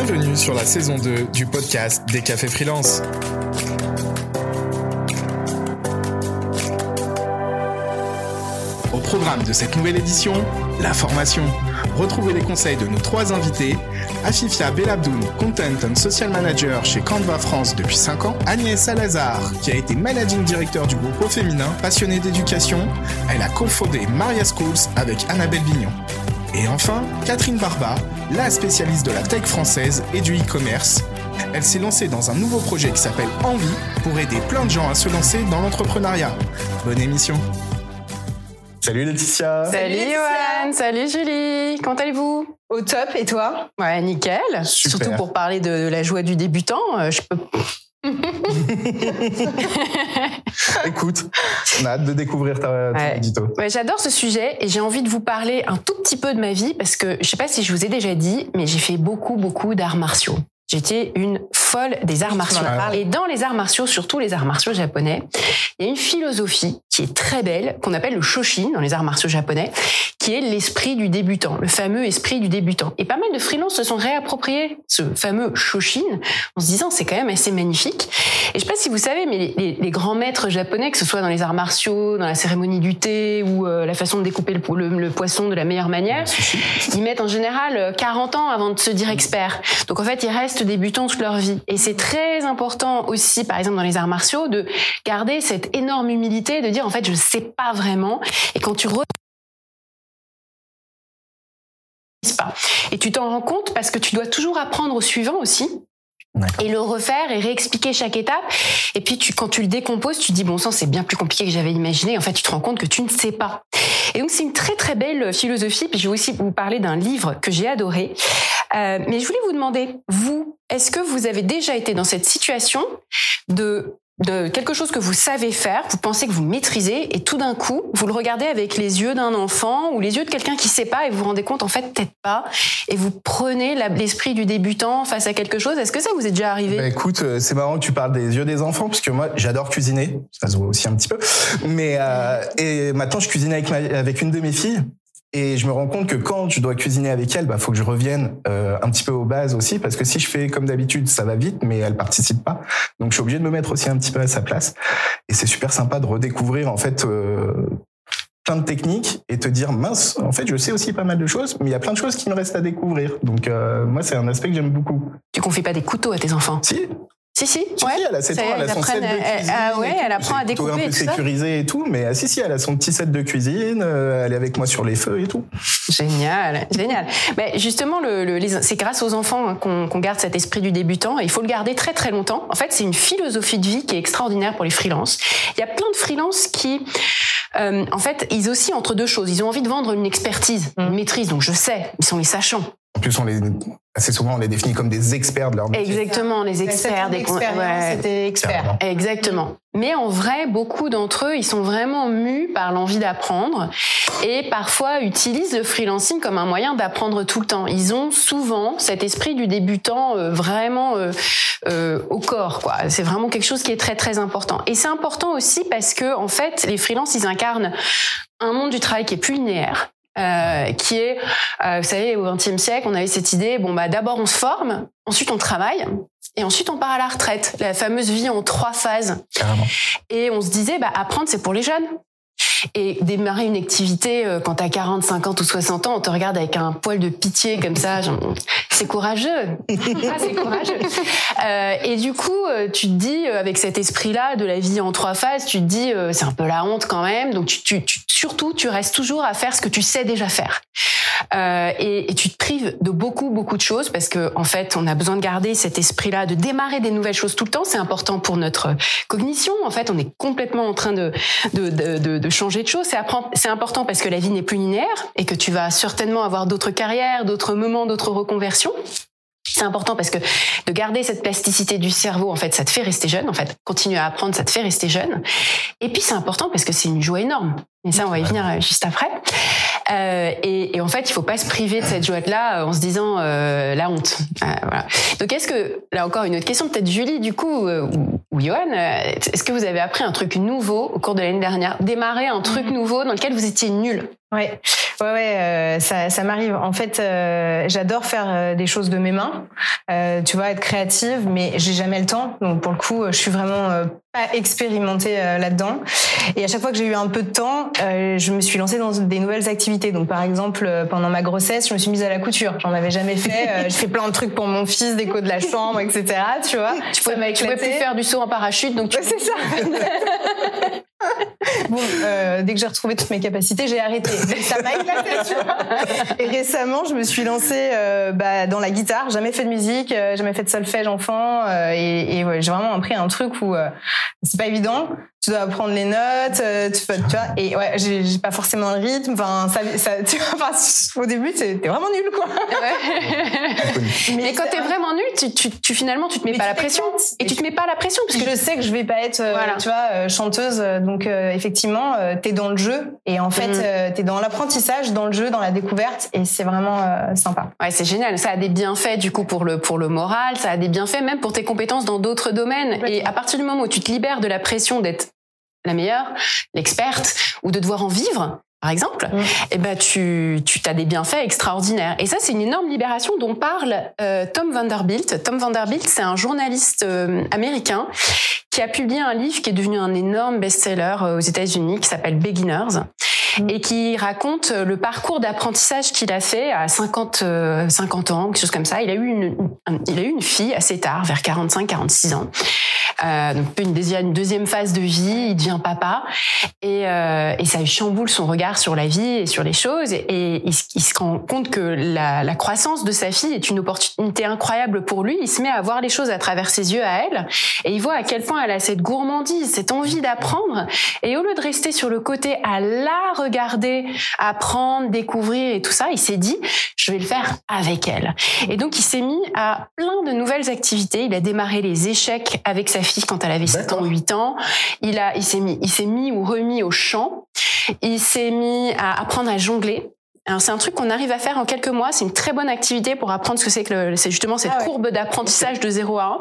Bienvenue sur la saison 2 du podcast des cafés freelance. Au programme de cette nouvelle édition, la formation. Retrouvez les conseils de nos trois invités. Afifia Belabdoun, Content and Social Manager chez Canva France depuis 5 ans. Agnès Salazar, qui a été Managing Director du groupe Au Féminin, passionnée d'éducation. Elle a cofondé Maria Schools avec Annabelle Vignon. Et enfin, Catherine Barba, la spécialiste de la tech française et du e-commerce. Elle s'est lancée dans un nouveau projet qui s'appelle Envie pour aider plein de gens à se lancer dans l'entrepreneuriat. Bonne émission. Salut Laetitia. Salut Johan, salut Julie. Comment allez-vous? Au top, et toi? Ouais, nickel. Super. Surtout pour parler de la joie du débutant, euh, je peux Écoute, on a hâte de découvrir ta, ton Ouais. édito. Ouais, J'adore ce sujet et j'ai envie de vous parler un tout petit peu de ma vie parce que je sais pas si je vous ai déjà dit, mais j'ai fait beaucoup, beaucoup d'arts martiaux. J'étais une folle des arts martiaux. Et dans les arts martiaux, surtout les arts martiaux japonais, il y a une philosophie qui est très belle, qu'on appelle le Shoshin dans les arts martiaux japonais, qui est l'esprit du débutant, le fameux esprit du débutant. Et pas mal de freelances se sont réappropriés ce fameux Shoshin en se disant c'est quand même assez magnifique. Et je sais pas si vous savez, mais les, les- les grands maîtres japonais, que ce soit dans les arts martiaux, dans la cérémonie du thé ou euh, la façon de découper le, le- le poisson de la meilleure manière, ils mettent en général euh, 40 ans avant de se dire expert. Donc en fait, ils restent débutants toute leur vie. Et c'est très important aussi, par exemple dans les arts martiaux, de garder cette énorme humilité, de dire en fait je sais pas vraiment. Et quand tu pas. Et tu t'en rends compte parce que tu dois toujours apprendre au suivant aussi et le refaire et réexpliquer chaque étape. Et puis tu, quand tu le décomposes, tu dis bon sang, c'est bien plus compliqué que j'avais imaginé. En fait, tu te rends compte que tu ne sais pas. Et donc c'est une très très belle philosophie. Puis je vais aussi vous parler d'un livre que j'ai adoré. Euh, mais je voulais vous demander, vous, est-ce que vous avez déjà été dans cette situation de de quelque chose que vous savez faire, vous pensez que vous maîtrisez, et tout d'un coup, vous le regardez avec les yeux d'un enfant ou les yeux de quelqu'un qui sait pas, et vous vous rendez compte en fait peut-être pas, et vous prenez l'esprit du débutant face à quelque chose. Est-ce que ça vous est déjà arrivé? Bah, écoute, euh, c'est marrant que tu parles des yeux des enfants, parce que moi, j'adore cuisiner. Ça se voit aussi un petit peu. Mais euh, et maintenant, je cuisine avec, ma, avec une de mes filles. Et je me rends compte que quand je dois cuisiner avec elle, bah faut que je revienne euh, un petit peu aux bases aussi, parce que si je fais comme d'habitude, ça va vite, mais elle participe pas. Donc je suis obligé de me mettre aussi un petit peu à sa place. Et c'est super sympa de redécouvrir en fait euh, plein de techniques et te dire mince, en fait, je sais aussi pas mal de choses, mais il y a plein de choses qui me restent à découvrir. Donc euh, moi, c'est un aspect que j'aime beaucoup. Tu confies pas des couteaux à tes enfants Si, Si, si, si, ouais. si, elle a ses temps, elle a son set de elle- cuisine. ah ouais, elle apprend à découper un peu sécurisé et tout, mais ah, si, si, elle a son petit set de cuisine, euh, elle est avec moi sur les feux et tout. Génial, génial. Mais justement, le, le- les- c'est grâce aux enfants hein, qu'on garde cet esprit du débutant. Et il faut le garder très très longtemps. En fait, c'est une philosophie de vie qui est extraordinaire pour les freelances. Il y a plein de freelances qui, euh, en fait, ils oscillent entre deux choses. Ils ont envie de vendre une expertise, une maîtrise. Donc je sais, ils sont les sachants. En plus, on les, assez souvent, on les définit comme des experts de leur métier. Exactement, les experts des ouais. c'était expert. Carrément. Exactement. Mais en vrai, beaucoup d'entre eux, ils sont vraiment mus par l'envie d'apprendre et parfois utilisent le freelancing comme un moyen d'apprendre tout le temps. Ils ont souvent cet esprit du débutant euh, vraiment euh, euh, au corps, quoi. C'est vraiment quelque chose qui est très très important. Et c'est important aussi parce que en fait, les freelances, ils incarnent un monde du travail qui est plus linéaire. Euh, qui est, euh, vous savez, au XXe siècle, on avait cette idée, bon bah d'abord on se forme, ensuite on travaille, et ensuite on part à la retraite. La fameuse vie en trois phases. Carrément. Et on se disait, bah, apprendre, c'est pour les jeunes. Et démarrer une activité euh, quand t'as 40, 50 ou 60 ans, on te regarde avec un poil de pitié comme ça. C'est courageux. Ah, c'est courageux. Euh, et du coup, euh, tu te dis, avec cet esprit-là de la vie en trois phases, tu te dis, euh, c'est un peu la honte quand même. Donc, tu, tu, tu- surtout, tu restes toujours à faire ce que tu sais déjà faire. Euh, et, et tu te prives de beaucoup, beaucoup de choses parce que, en fait, on a besoin de garder cet esprit-là, de démarrer des nouvelles choses tout le temps. C'est important pour notre cognition. En fait, on est complètement en train de, de, de, de, de changer de choses. C'est important parce que la vie n'est plus linéaire et que tu vas certainement avoir d'autres carrières, d'autres moments, d'autres reconversions. C'est important parce que de garder cette plasticité du cerveau, en fait, ça te fait rester jeune. En fait, continuer à apprendre, ça te fait rester jeune. Et puis c'est important parce que c'est une joie énorme. Et ça, on va y venir euh, juste après. Euh, et, et en fait, il faut pas se priver de cette joie-là euh, en se disant euh, la honte. Euh, voilà. Donc, est-ce que là encore une autre question, peut-être Julie, du coup, ou, ou Johan, est-ce que vous avez appris un truc nouveau au cours de l'année dernière, démarrer un truc nouveau dans lequel vous étiez nul? Ouais. Ouais, ouais, euh, ça, ça m'arrive. En fait, euh, j'adore faire euh, des choses de mes mains. Euh, tu vois, être créative, mais j'ai jamais le temps. Donc pour le coup, je suis vraiment euh, pas expérimentée euh, là-dedans. Et à chaque fois que j'ai eu un peu de temps, euh, je me suis lancée dans des nouvelles activités. Donc par exemple, pendant ma grossesse, je me suis mise à la couture. J'en avais jamais fait. Euh, j'ai fait plein de trucs pour mon fils, déco de la chambre, etc. Tu vois, Tu pouvais, tu pouvais plus faire du saut en parachute, donc tu... Ouais, c'est ça. bon, euh, dès que j'ai retrouvé toutes mes capacités, j'ai arrêté. Mais ça m'a éclaté, tu vois. Et récemment, je me suis lancée euh, bah, dans la guitare. Jamais fait de musique, euh, jamais fait de solfège enfant. euh, et et ouais, j'ai vraiment appris un truc où euh, c'est pas évident. Tu dois apprendre les notes, euh, tu, tu vois. Et ouais, j'ai j'ai pas forcément le rythme. Enfin, ça, ça, tu vois, enfin, au début, t'es vraiment nul, quoi. Mais quand c'est t'es vraiment nul, tu, tu, tu- finalement, tu te mets Mais pas la pression. Et tu te mets pas la pression parce que je sais que je vais pas être, euh, Voilà. tu vois, euh, chanteuse. Donc euh, effectivement, euh, t'es dans le jeu et en fait, Mhm. euh, t'es dans l'apprentissage, dans le jeu, dans la découverte et c'est vraiment euh, sympa. Ouais, c'est génial. Ça a des bienfaits du coup pour le pour le moral, ça a des bienfaits même pour tes compétences dans d'autres domaines. Et à partir du moment où tu te libères de la pression d'être la meilleure, l'experte ou de devoir en vivre, par exemple, Mm. eh ben tu tu as des bienfaits extraordinaires. Et ça c'est une énorme libération dont parle euh, Tom Vanderbilt. Tom Vanderbilt, c'est un journaliste euh, américain qui a publié un livre qui est devenu un énorme best-seller euh, aux États-Unis qui s'appelle Beginners Mm. et qui raconte le parcours d'apprentissage qu'il a fait à 50 euh, 50 ans, quelque chose comme ça. Il a eu une une- il a eu une fille assez tard, vers 45 46 ans. Euh, donc une deuxième, phase de vie, il devient papa et, euh, et ça chamboule son regard sur la vie et sur les choses et, et il, se- il se rend compte que la, la croissance de sa fille est une opportunité incroyable pour lui. Il se met à voir les choses à travers ses yeux à elle et il voit à quel point elle a cette gourmandise, cette envie d'apprendre et au lieu de rester sur le côté à la regarder, apprendre, découvrir et tout ça, il s'est dit je vais le faire avec elle. Et donc il s'est mis à plein de nouvelles activités. Il a démarré les échecs avec sa fille quand elle avait 7 ans, D'accord. 8 ans. Il a, il s'est mis, il s'est mis ou remis au chant. Il s'est mis à apprendre à jongler. Alors c'est un truc qu'on arrive à faire en quelques mois. C'est une très bonne activité pour apprendre ce que c'est que le- c'est justement cette Ah ouais. courbe d'apprentissage de 0 à 1.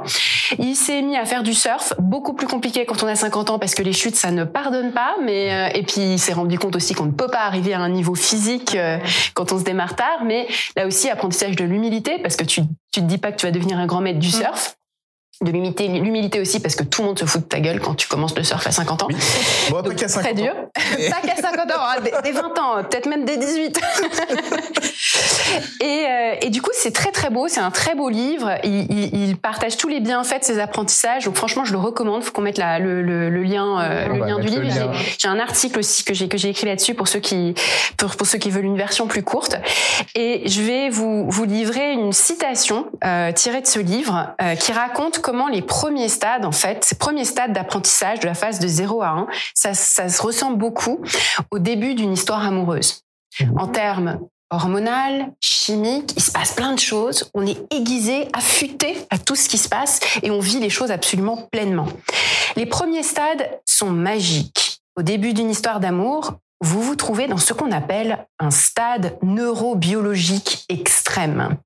Il s'est mis à faire du surf, beaucoup plus compliqué quand on a 50 ans parce que les chutes ça ne pardonne pas. Mais euh, et puis il s'est rendu compte aussi qu'on ne peut pas arriver à un niveau physique euh, quand on se démarre tard. Mais là aussi apprentissage de l'humilité parce que tu tu te dis pas que tu vas devenir un grand maître du Mm. surf. De l'humilité, l'humilité aussi parce que tout le monde se fout de ta gueule quand tu commences le surf à 50 ans. Oui. Bon, pas Donc, qu'à 50 très dur. ans. pas qu'à 50 ans, hein, des, des 20 ans, peut-être même des 18. et, euh, et du coup, c'est très très beau, c'est un très beau livre. Il, il- il partage tous les bienfaits de ses apprentissages. Donc franchement, je le recommande. Faut qu'on mette la- le, le- le lien, euh, le lien du livre. lien. J'ai- J'ai un article aussi que j'ai que j'ai écrit là-dessus pour ceux qui pour, pour ceux qui veulent une version plus courte. Et je vais vous vous livrer une citation euh, tirée de ce livre qui raconte comment les premiers stades, en fait, ces premiers stades d'apprentissage de la phase de 0 à 1, ça, ça se ressemble beaucoup au début d'une histoire amoureuse. En termes hormonal, chimiques, il se passe plein de choses. On est aiguisé, affûté à tout ce qui se passe et on vit les choses absolument pleinement. Les premiers stades sont magiques. Au début d'une histoire d'amour, vous vous trouvez dans ce qu'on appelle un stade neurobiologique extrême.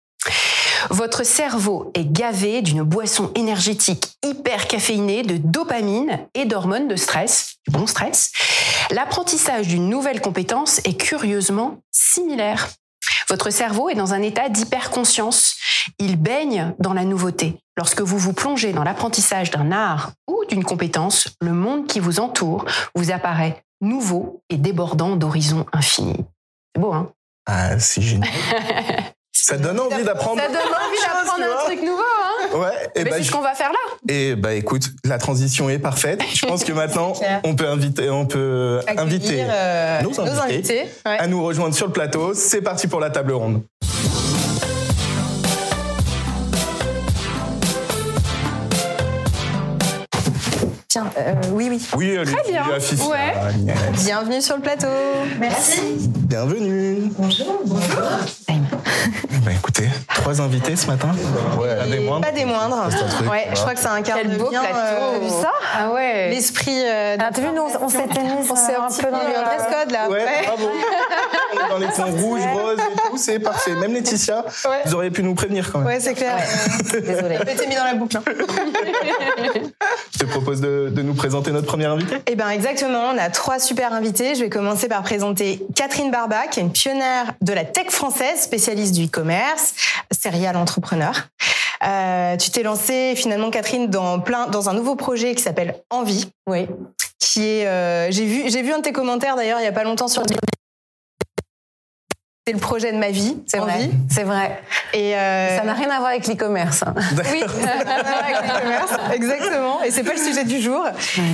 Votre cerveau est gavé d'une boisson énergétique hyper caféinée de dopamine et d'hormones de stress, du bon stress. L'apprentissage d'une nouvelle compétence est curieusement similaire. Votre cerveau est dans un état d'hyperconscience. Il baigne dans la nouveauté. Lorsque vous vous plongez dans l'apprentissage d'un art ou d'une compétence, le monde qui vous entoure vous apparaît nouveau et débordant d'horizons infinis. C'est beau, hein? Ah, c'est génial. Ça donne envie d'apprendre. Ça donne envie Chose, d'apprendre un truc nouveau, hein Ouais, et Mais bah, c'est ce qu'on va faire là. et bah écoute, la transition est parfaite. Je pense que maintenant, on peut inviter, on peut inviter euh, nos invités. ouais. à nous rejoindre sur le plateau. C'est parti pour la table ronde. Tiens, euh, oui, oui. Oui, allez, bien. Fifi. Ouais. Agnès. Bienvenue sur le plateau. Merci. Bienvenue. Bonjour. Bah, écoutez, trois invités ce matin. Ouais. Pas des moindres. Pas des moindres. Ouais, je crois que c'est un quart de bien. Euh, vu ça? Ah ouais. L'esprit. Euh, ah, t'as vu, nous, on, s'est mis on s'est un, peu dans le dress code là. Ouais, bravo. on est dans les tons rouges, roses et tout, c'est parfait. Même Laetitia, vous auriez pu nous prévenir quand même. Ouais, c'est clair. Désolée. T'es mis dans la boucle. Hein. je te propose de, de, nous présenter notre première invitée. Eh ben exactement. On a trois super invités. Je vais commencer par présenter Catherine Barba, qui est une pionnière de la tech française, spécialiste du e-commerce, serial entrepreneur. Euh, tu t'es lancée finalement, Catherine, dans plein, dans un nouveau projet qui s'appelle Envie. Oui. Qui est, euh, j'ai vu, j'ai vu un de tes commentaires d'ailleurs il y a pas longtemps sur c'est le projet de ma vie, c'est vrai. C'est vrai. Et euh... ça n'a rien à voir avec l'e-commerce. Hein. Oui, ça n'a rien à voir avec l'e-commerce, exactement. Et c'est pas le sujet du jour.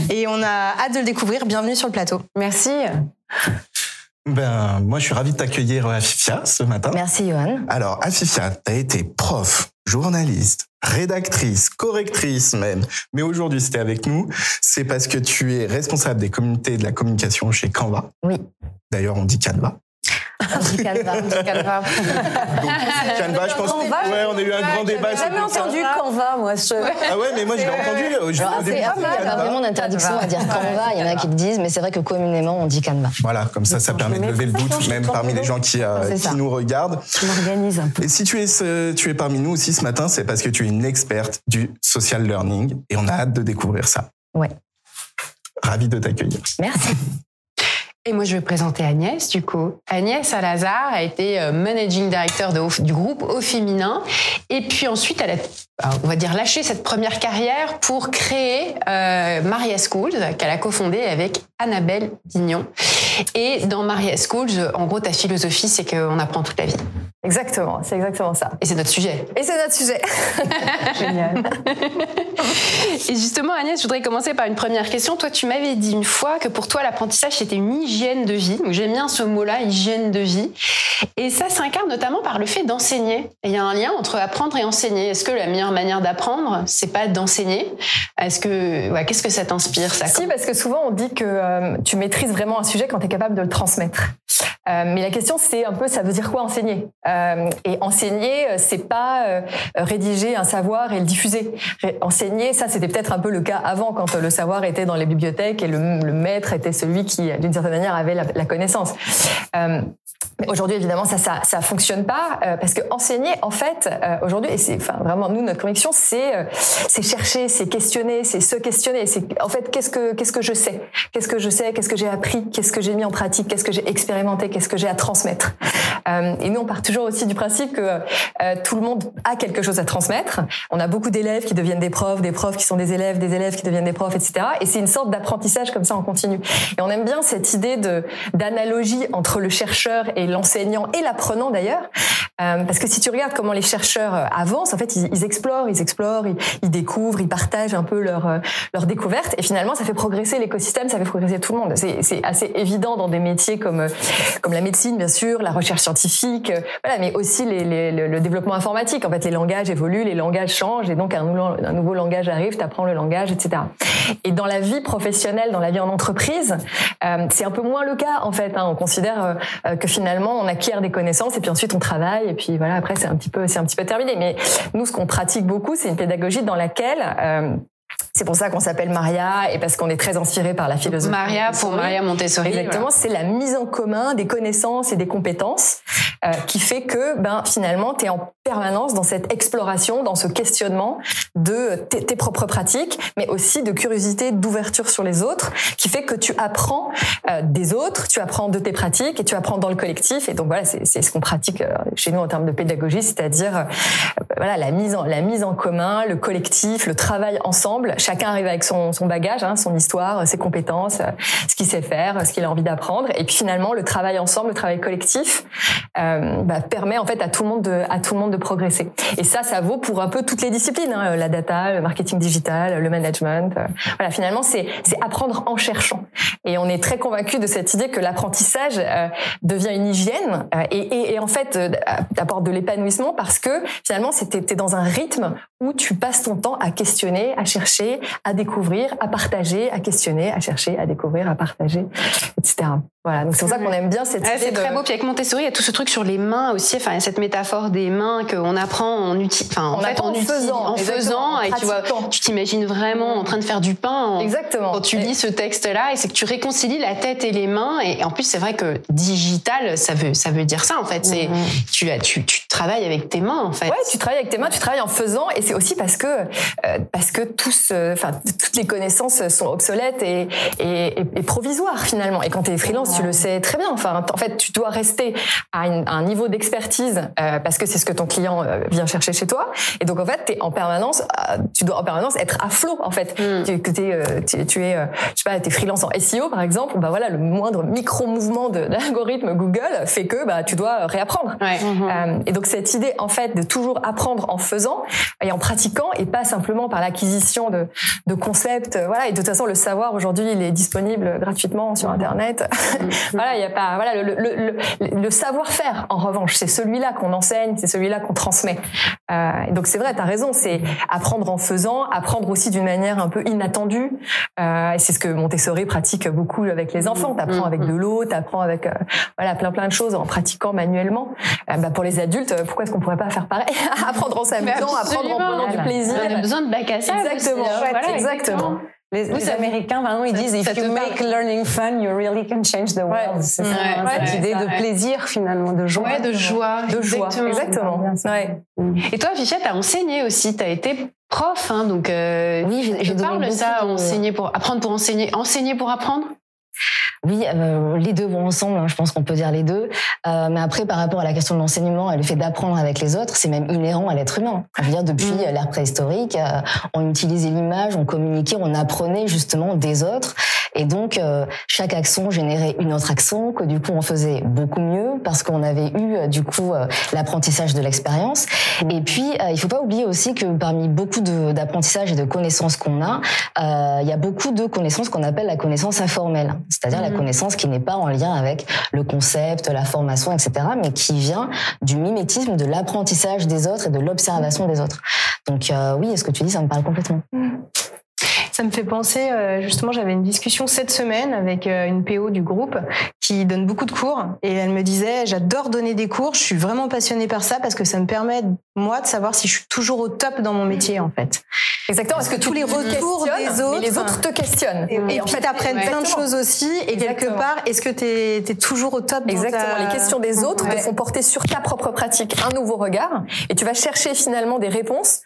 Et on a hâte de le découvrir. Bienvenue sur le plateau. Merci. Ben, moi, je suis ravi de t'accueillir à Afifia ce matin. Merci, Johan. Alors, Afifia, tu as été prof, journaliste, rédactrice, correctrice même. Mais aujourd'hui, c'était avec nous. C'est parce que tu es responsable des communautés de la communication chez Canva. Oui. D'ailleurs, on dit Canva. Canva, Canva. Canva, je pense. Canva, ouais, on a eu un grand débat. J'ai jamais entendu Canva, moi. Je... Ah ouais, mais moi je l'ai entendu. Je Alors, c'est pas vraiment d'interdiction à dire Canva. Il y en a qui le disent, mais c'est vrai que communément on dit Canva. Voilà, comme ça, ça permet de lever le doute, même parmi les gens qui, euh, qui nous regardent. Je m'organise un peu. Et si tu es, tu es parmi nous aussi ce matin, c'est parce que tu es une experte du social learning et on a hâte de découvrir ça. Ouais. Ravi de t'accueillir. Merci. Et moi, je vais présenter Agnès, du coup. Agnès Salazar a été euh, managing director du groupe Au Féminin. Et puis ensuite, elle a, on va dire, lâché cette première carrière pour créer euh, Maria Schools, qu'elle a cofondée avec Annabelle Dignon. Et dans Maria Schools, en gros, ta philosophie, c'est qu'on apprend toute la vie. Exactement, c'est exactement ça. Et c'est notre sujet. Et c'est notre sujet. Génial. Et justement, Agnès, je voudrais commencer par une première question. Toi, tu m'avais dit une fois que pour toi, l'apprentissage, c'était une hygiène de vie. j'aime bien ce mot-là, hygiène de vie. Et ça s'incarne notamment par le fait d'enseigner. Il y a un lien entre apprendre et enseigner. Est-ce que la meilleure manière d'apprendre, c'est pas d'enseigner Est-ce que, ouais, qu'est-ce que ça t'inspire, ça Si, parce que souvent, on dit que euh, tu maîtrises vraiment un sujet quand tu es capable de le transmettre. Euh, mais la question, c'est un peu, ça veut dire quoi enseigner? Euh, Et enseigner, c'est pas rédiger un savoir et le diffuser. Enseigner, ça, c'était peut-être un peu le cas avant, quand le savoir était dans les bibliothèques et le, maître était celui qui, d'une certaine manière, avait la, la connaissance. Aujourd'hui, évidemment, ça, ça, ça fonctionne pas parce que enseigner, en fait, aujourd'hui, et c'est, enfin, vraiment, nous, notre conviction, c'est, c'est chercher, c'est questionner, c'est se questionner. C'est, en fait, qu'est-ce que, qu'est-ce que je sais? Qu'est-ce que je sais? Qu'est-ce que j'ai appris? Qu'est-ce que j'ai mis en pratique? Qu'est-ce que j'ai expérimenté? Qu'est-ce que j'ai à transmettre? Euh, Et nous, on part toujours aussi du principe que euh, tout le monde a quelque chose à transmettre. On a beaucoup d'élèves qui deviennent des profs, des profs qui sont des élèves, des élèves qui deviennent des profs, etc. Et c'est une sorte d'apprentissage comme ça en continu. Et on aime bien cette idée de d'analogie entre le chercheur et l'enseignant et l'apprenant d'ailleurs, euh, parce que si tu regardes comment les chercheurs avancent, en fait, ils, explorent, ils explorent, ils, découvrent, ils partagent un peu leur leur découverte, et finalement, ça fait progresser l'écosystème, ça fait progresser tout le monde. C'est assez évident dans des métiers comme comme la médecine bien sûr, la recherche scientifique, euh, voilà, mais aussi le développement informatique. En fait, les langages évoluent, les langages changent, et donc un nouveau, langage arrive, tu apprends le langage, etc. Et dans la vie professionnelle, dans la vie en entreprise, euh, c'est un peu moins le cas en fait. Hein. On considère euh, que finalement on acquiert des connaissances et puis ensuite on travaille et puis voilà après c'est un petit peu c'est un petit peu terminé. Mais nous, ce qu'on pratique beaucoup, c'est une pédagogie dans laquelle c'est pour ça qu'on s'appelle Maria et parce qu'on est très inspiré par la philosophie. Maria pour Maria Montessori. Exactement, c'est la mise en commun des connaissances et des compétences euh, qui fait que ben finalement tu es en permanence dans cette exploration, dans ce questionnement de tes, propres pratiques, mais aussi de curiosité, d'ouverture sur les autres, qui fait que tu apprends euh, des autres, tu apprends de tes pratiques et tu apprends dans le collectif. Et donc voilà, c'est ce qu'on pratique euh, chez nous en termes de pédagogie, c'est-à-dire euh, voilà la mise en la mise en commun, le collectif, le travail ensemble. Chacun arrive avec son, bagage, hein, son histoire, ses compétences, ce qu'il sait faire, ce qu'il a envie d'apprendre. Et puis finalement, le travail ensemble, le travail collectif, euh, bah, permet en fait à tout le monde de, progresser. Et ça, ça vaut pour un peu toutes les disciplines, hein, la data, le marketing digital, le management. Euh, voilà, finalement, c'est apprendre en cherchant. Et on est très convaincu de cette idée que l'apprentissage euh, devient une hygiène euh, et, en fait apporte de l'épanouissement parce que finalement, c'était dans un rythme où tu passes ton temps à questionner, à chercher, à découvrir, à partager, à questionner, à chercher, à découvrir, à partager, etc. Voilà, donc c'est pour ça qu'on aime bien cette idée. C'est très beau. Puis avec Montessori, il y a tout ce truc sur les mains aussi. Enfin, il y a cette métaphore des mains qu'on apprend en, enfin, en, fait, en, faisant, en faisant, et tu vois, tu t'imagines vraiment en train de faire du pain. Exactement. Quand tu lis ce texte-là, et c'est que tu réconcilies la tête et les mains. Et en plus, c'est vrai que digital, ça veut, ça veut dire ça en fait. C'est mm-hmm. tu, tu, tu travailles avec tes mains en fait. Ouais, tu travailles avec tes mains, tu travailles en faisant, et c'est aussi parce que euh, parce que tous, enfin, toutes les connaissances sont obsolètes et, et, et, provisoires finalement. Et quand tu es freelance, tu le sais très bien. Enfin, en fait, tu dois rester à, un niveau d'expertise euh, parce que c'est ce que ton client euh, vient chercher chez toi. Et donc, en fait, es en permanence, euh, tu dois en permanence être à flot, en fait. Mm. Tu, que es, tu, tu, es, je sais pas, t'es freelance en SEO, par exemple. Bah voilà, le moindre micro-mouvement de, l'algorithme Google fait que bah, tu dois réapprendre. Ouais. et donc, cette idée, en fait, de toujours apprendre en faisant et en pratiquant et pas simplement par l'acquisition de, de concepts. Voilà. Et de toute façon, le savoir aujourd'hui, il est disponible gratuitement sur Internet. Mm. voilà, il y a pas, voilà, le, le, le, savoir-faire, en revanche, c'est celui-là qu'on enseigne, c'est celui-là qu'on transmet. Euh, donc c'est vrai, tu as raison, c'est apprendre en faisant, apprendre aussi d'une manière un peu inattendue. Euh, c'est ce que Montessori pratique beaucoup avec les enfants. Tu apprends avec de l'eau, tu apprends avec euh, voilà plein plein de choses en pratiquement manuellement. Euh, bah, pour les adultes, pourquoi est-ce qu'on pourrait pas faire pareil? Apprendre en s'amusant, apprendre en prenant du plaisir. On a besoin de bac à ça. Exactement. Aussi, voilà, exactement. Les, les Américains, vraiment, ils disent if you make learning fun, you really can change the world. C'est ouais, cette idée de plaisir finalement, de joie. Ouais, de joie. De joie, exactement. Ouais. Et toi, Fichette, t'as enseigné aussi, t'as été prof, hein, donc euh, oui, j'ai parle ça, de... enseigner pour apprendre pour enseigner, enseigner pour apprendre? Oui, euh, les deux vont ensemble. Hein, je pense qu'on peut dire les deux. Euh, mais après, par rapport à la question de l'enseignement et le fait d'apprendre avec les autres, c'est même inhérent à l'être humain. Je veux dire, depuis mmh. l'ère préhistorique, euh, on utilisait l'image, on communiquait, on apprenait justement des autres. Et donc, euh, chaque accent générait une autre accent que du coup on faisait beaucoup mieux parce qu'on avait eu euh, du coup euh, l'apprentissage de l'expérience. Et puis, il faut pas oublier aussi que parmi beaucoup d'apprentissage et de connaissances qu'on a, il y a beaucoup de connaissances qu'on appelle la connaissance informelle, c'est-à-dire la mhm. connaissance qui n'est pas en lien avec le concept, la formation, etc., mais qui vient du mimétisme, de l'apprentissage des autres et de l'observation des autres. Donc oui, ce que tu dis, ça me parle complètement. Mhm. Ça me fait penser, euh, justement, j'avais une discussion cette semaine avec euh, une PO du groupe qui donne beaucoup de cours et elle me disait, j'adore donner des cours, je suis vraiment passionnée par ça parce que ça me permet, moi, de savoir si je suis toujours au top dans mon métier, en fait. Exactement, parce que tous les retours des autres, les autres te questionnent. Et, puis t'apprennent plein de choses aussi. Et quelque part, est-ce que t'es es toujours au top Exactement. Les questions des autres te font porter sur ta propre pratique un nouveau regard, et tu vas chercher finalement des réponses,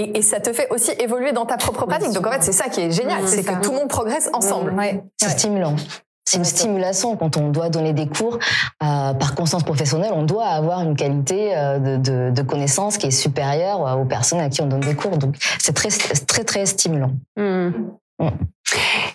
et, et ça te fait aussi évoluer dans ta propre pratique. Donc en fait, c'est ça qui est génial, c'est que tout le monde progresse ensemble. C'est stimulant. C'est une stimulation quand on doit donner des cours euh, par conscience professionnelle. On doit avoir une qualité euh, de, de, de, connaissance qui est supérieure aux personnes à qui on donne des cours. Donc c'est très très très stimulant. Mmh.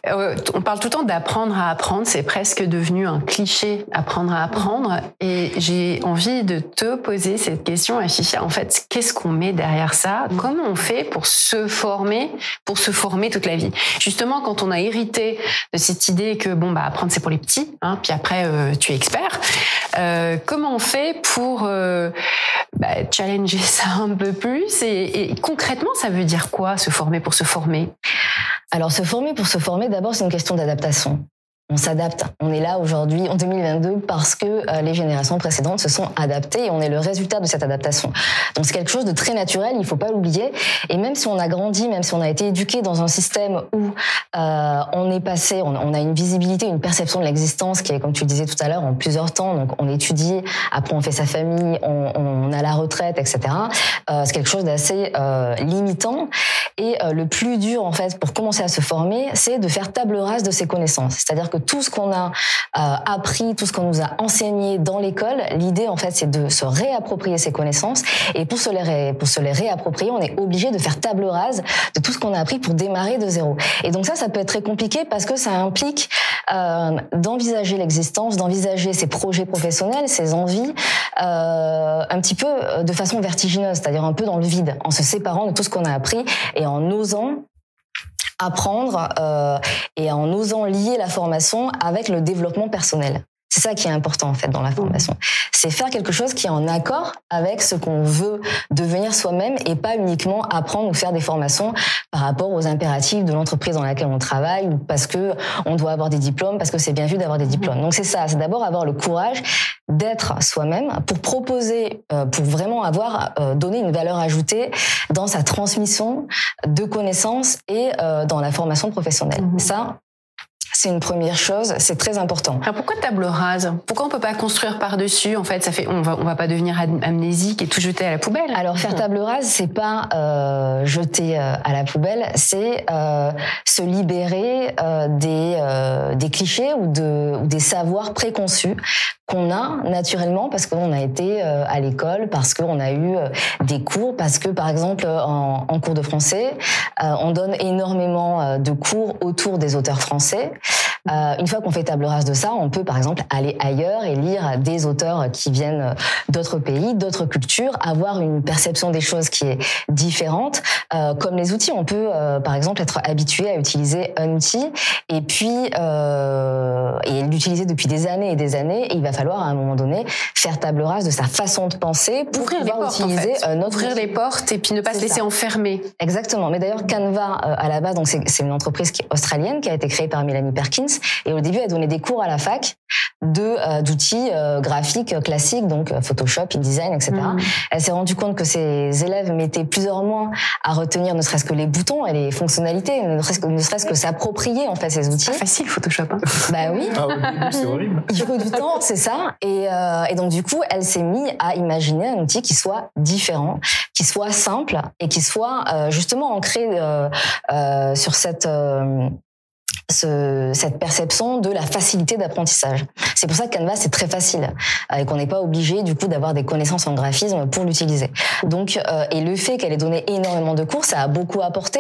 Euh, on parle tout le temps d'apprendre à apprendre, c'est presque devenu un cliché, apprendre à apprendre. Et j'ai envie de te poser cette question, Achicha. En fait, qu'est-ce qu'on met derrière ça? Comment on fait pour se former, pour se former toute la vie? Justement, quand on a hérité de cette idée que bon bah apprendre c'est pour les petits, hein, puis après euh, tu es expert. Euh, comment on fait pour bah, challenger ça un peu plus? Et concrètement, ça veut dire quoi se former pour se former? Alors se former pour se former, d'abord c'est une question d'adaptation on s'adapte. On est là aujourd'hui en 2022 parce que euh, les générations précédentes se sont adaptées et on est le résultat de cette adaptation. Donc c'est quelque chose de très naturel, il faut pas l'oublier. Et même si on a grandi, même si on a été éduqué dans un système où euh, on est passé, on, a une visibilité, une perception de l'existence qui est, comme tu le disais tout à l'heure, en plusieurs temps. Donc on étudie, après on fait sa famille, on, a la retraite, etc. Euh, c'est quelque chose d'assez limitant. Et euh, le plus dur en fait pour commencer à se former, c'est de faire table rase de ses connaissances. C'est-à-dire tout ce qu'on a euh, appris, tout ce qu'on nous a enseigné dans l'école, l'idée en fait c'est de se réapproprier ces connaissances et pour se les réapproprier, on est obligé de faire table rase de tout ce qu'on a appris pour démarrer de zéro. Et donc ça, ça peut être très compliqué parce que ça implique euh, d'envisager l'existence, d'envisager ses projets professionnels, ses envies, euh, un petit peu de façon vertigineuse, c'est-à-dire un peu dans le vide, en se séparant de tout ce qu'on a appris et en osant apprendre euh, et en osant lier la formation avec le développement personnel. C'est ça qui est important en fait dans la formation. C'est faire quelque chose qui est en accord avec ce qu'on veut devenir soi-même et pas uniquement apprendre ou faire des formations par rapport aux impératifs de l'entreprise dans laquelle on travaille ou parce que on doit avoir des diplômes, parce que c'est bien vu d'avoir des diplômes. Donc c'est ça, c'est d'abord avoir le courage d'être soi-même pour proposer, euh, pour vraiment avoir euh, donné une valeur ajoutée dans sa transmission de connaissances et euh, dans la formation professionnelle. Mmh. Ça, c'est une première chose, c'est très important. Alors pourquoi table rase? Pourquoi on peut pas construire par-dessus? En fait, ça fait on va on va pas devenir amnésique et tout jeter à la poubelle. Alors faire table rase, c'est pas euh, jeter euh, à la poubelle, c'est euh, se libérer euh, des euh, des clichés ou de ou des savoirs préconçus qu'on a naturellement parce qu'on a été à l'école, parce qu'on a eu des cours, parce que par exemple en, en cours de français, on donne énormément de cours autour des auteurs français. Euh, une fois qu'on fait table rase de ça, on peut par exemple aller ailleurs et lire des auteurs qui viennent d'autres pays, d'autres cultures, avoir une perception des choses qui est différente. Euh, comme les outils, on peut euh, par exemple être habitué à utiliser un outil et puis et l'utiliser depuis des années et des années. Et il va falloir à un moment donné faire table rase de sa façon de penser pour Ouvrir pouvoir les portes, utiliser en fait. un autre Ouvrir outil. les portes et puis ne pas se laisser ça. enfermer. Exactement. Mais d'ailleurs, Canva, à la base, donc c'est c'est une entreprise qui est australienne qui a été créée par Mélanie Perkins. Et au début, elle donnait des cours à la fac de euh, d'outils euh, graphiques classiques, donc euh, Photoshop, InDesign, etc. Mm. Elle s'est rendue compte que ses élèves mettaient plusieurs mois à retenir ne serait-ce que les boutons et les fonctionnalités, ne serait-ce que, ne serait-ce que s'approprier en fait ces outils. Pas facile Photoshop. Hein. Bah oui. Ah, début, c'est horrible. Il faut du temps, c'est ça. Et, euh, et donc du coup, elle s'est mise à imaginer un outil qui soit différent, qui soit simple et qui soit euh, justement ancré euh, euh, sur cette euh, ce- cette perception de la facilité d'apprentissage. C'est pour ça que Canva c'est très facile euh, et qu'on n'est pas obligé du coup d'avoir des connaissances en graphisme pour l'utiliser. Donc euh, et le fait qu'elle ait donné énormément de cours, ça a beaucoup apporté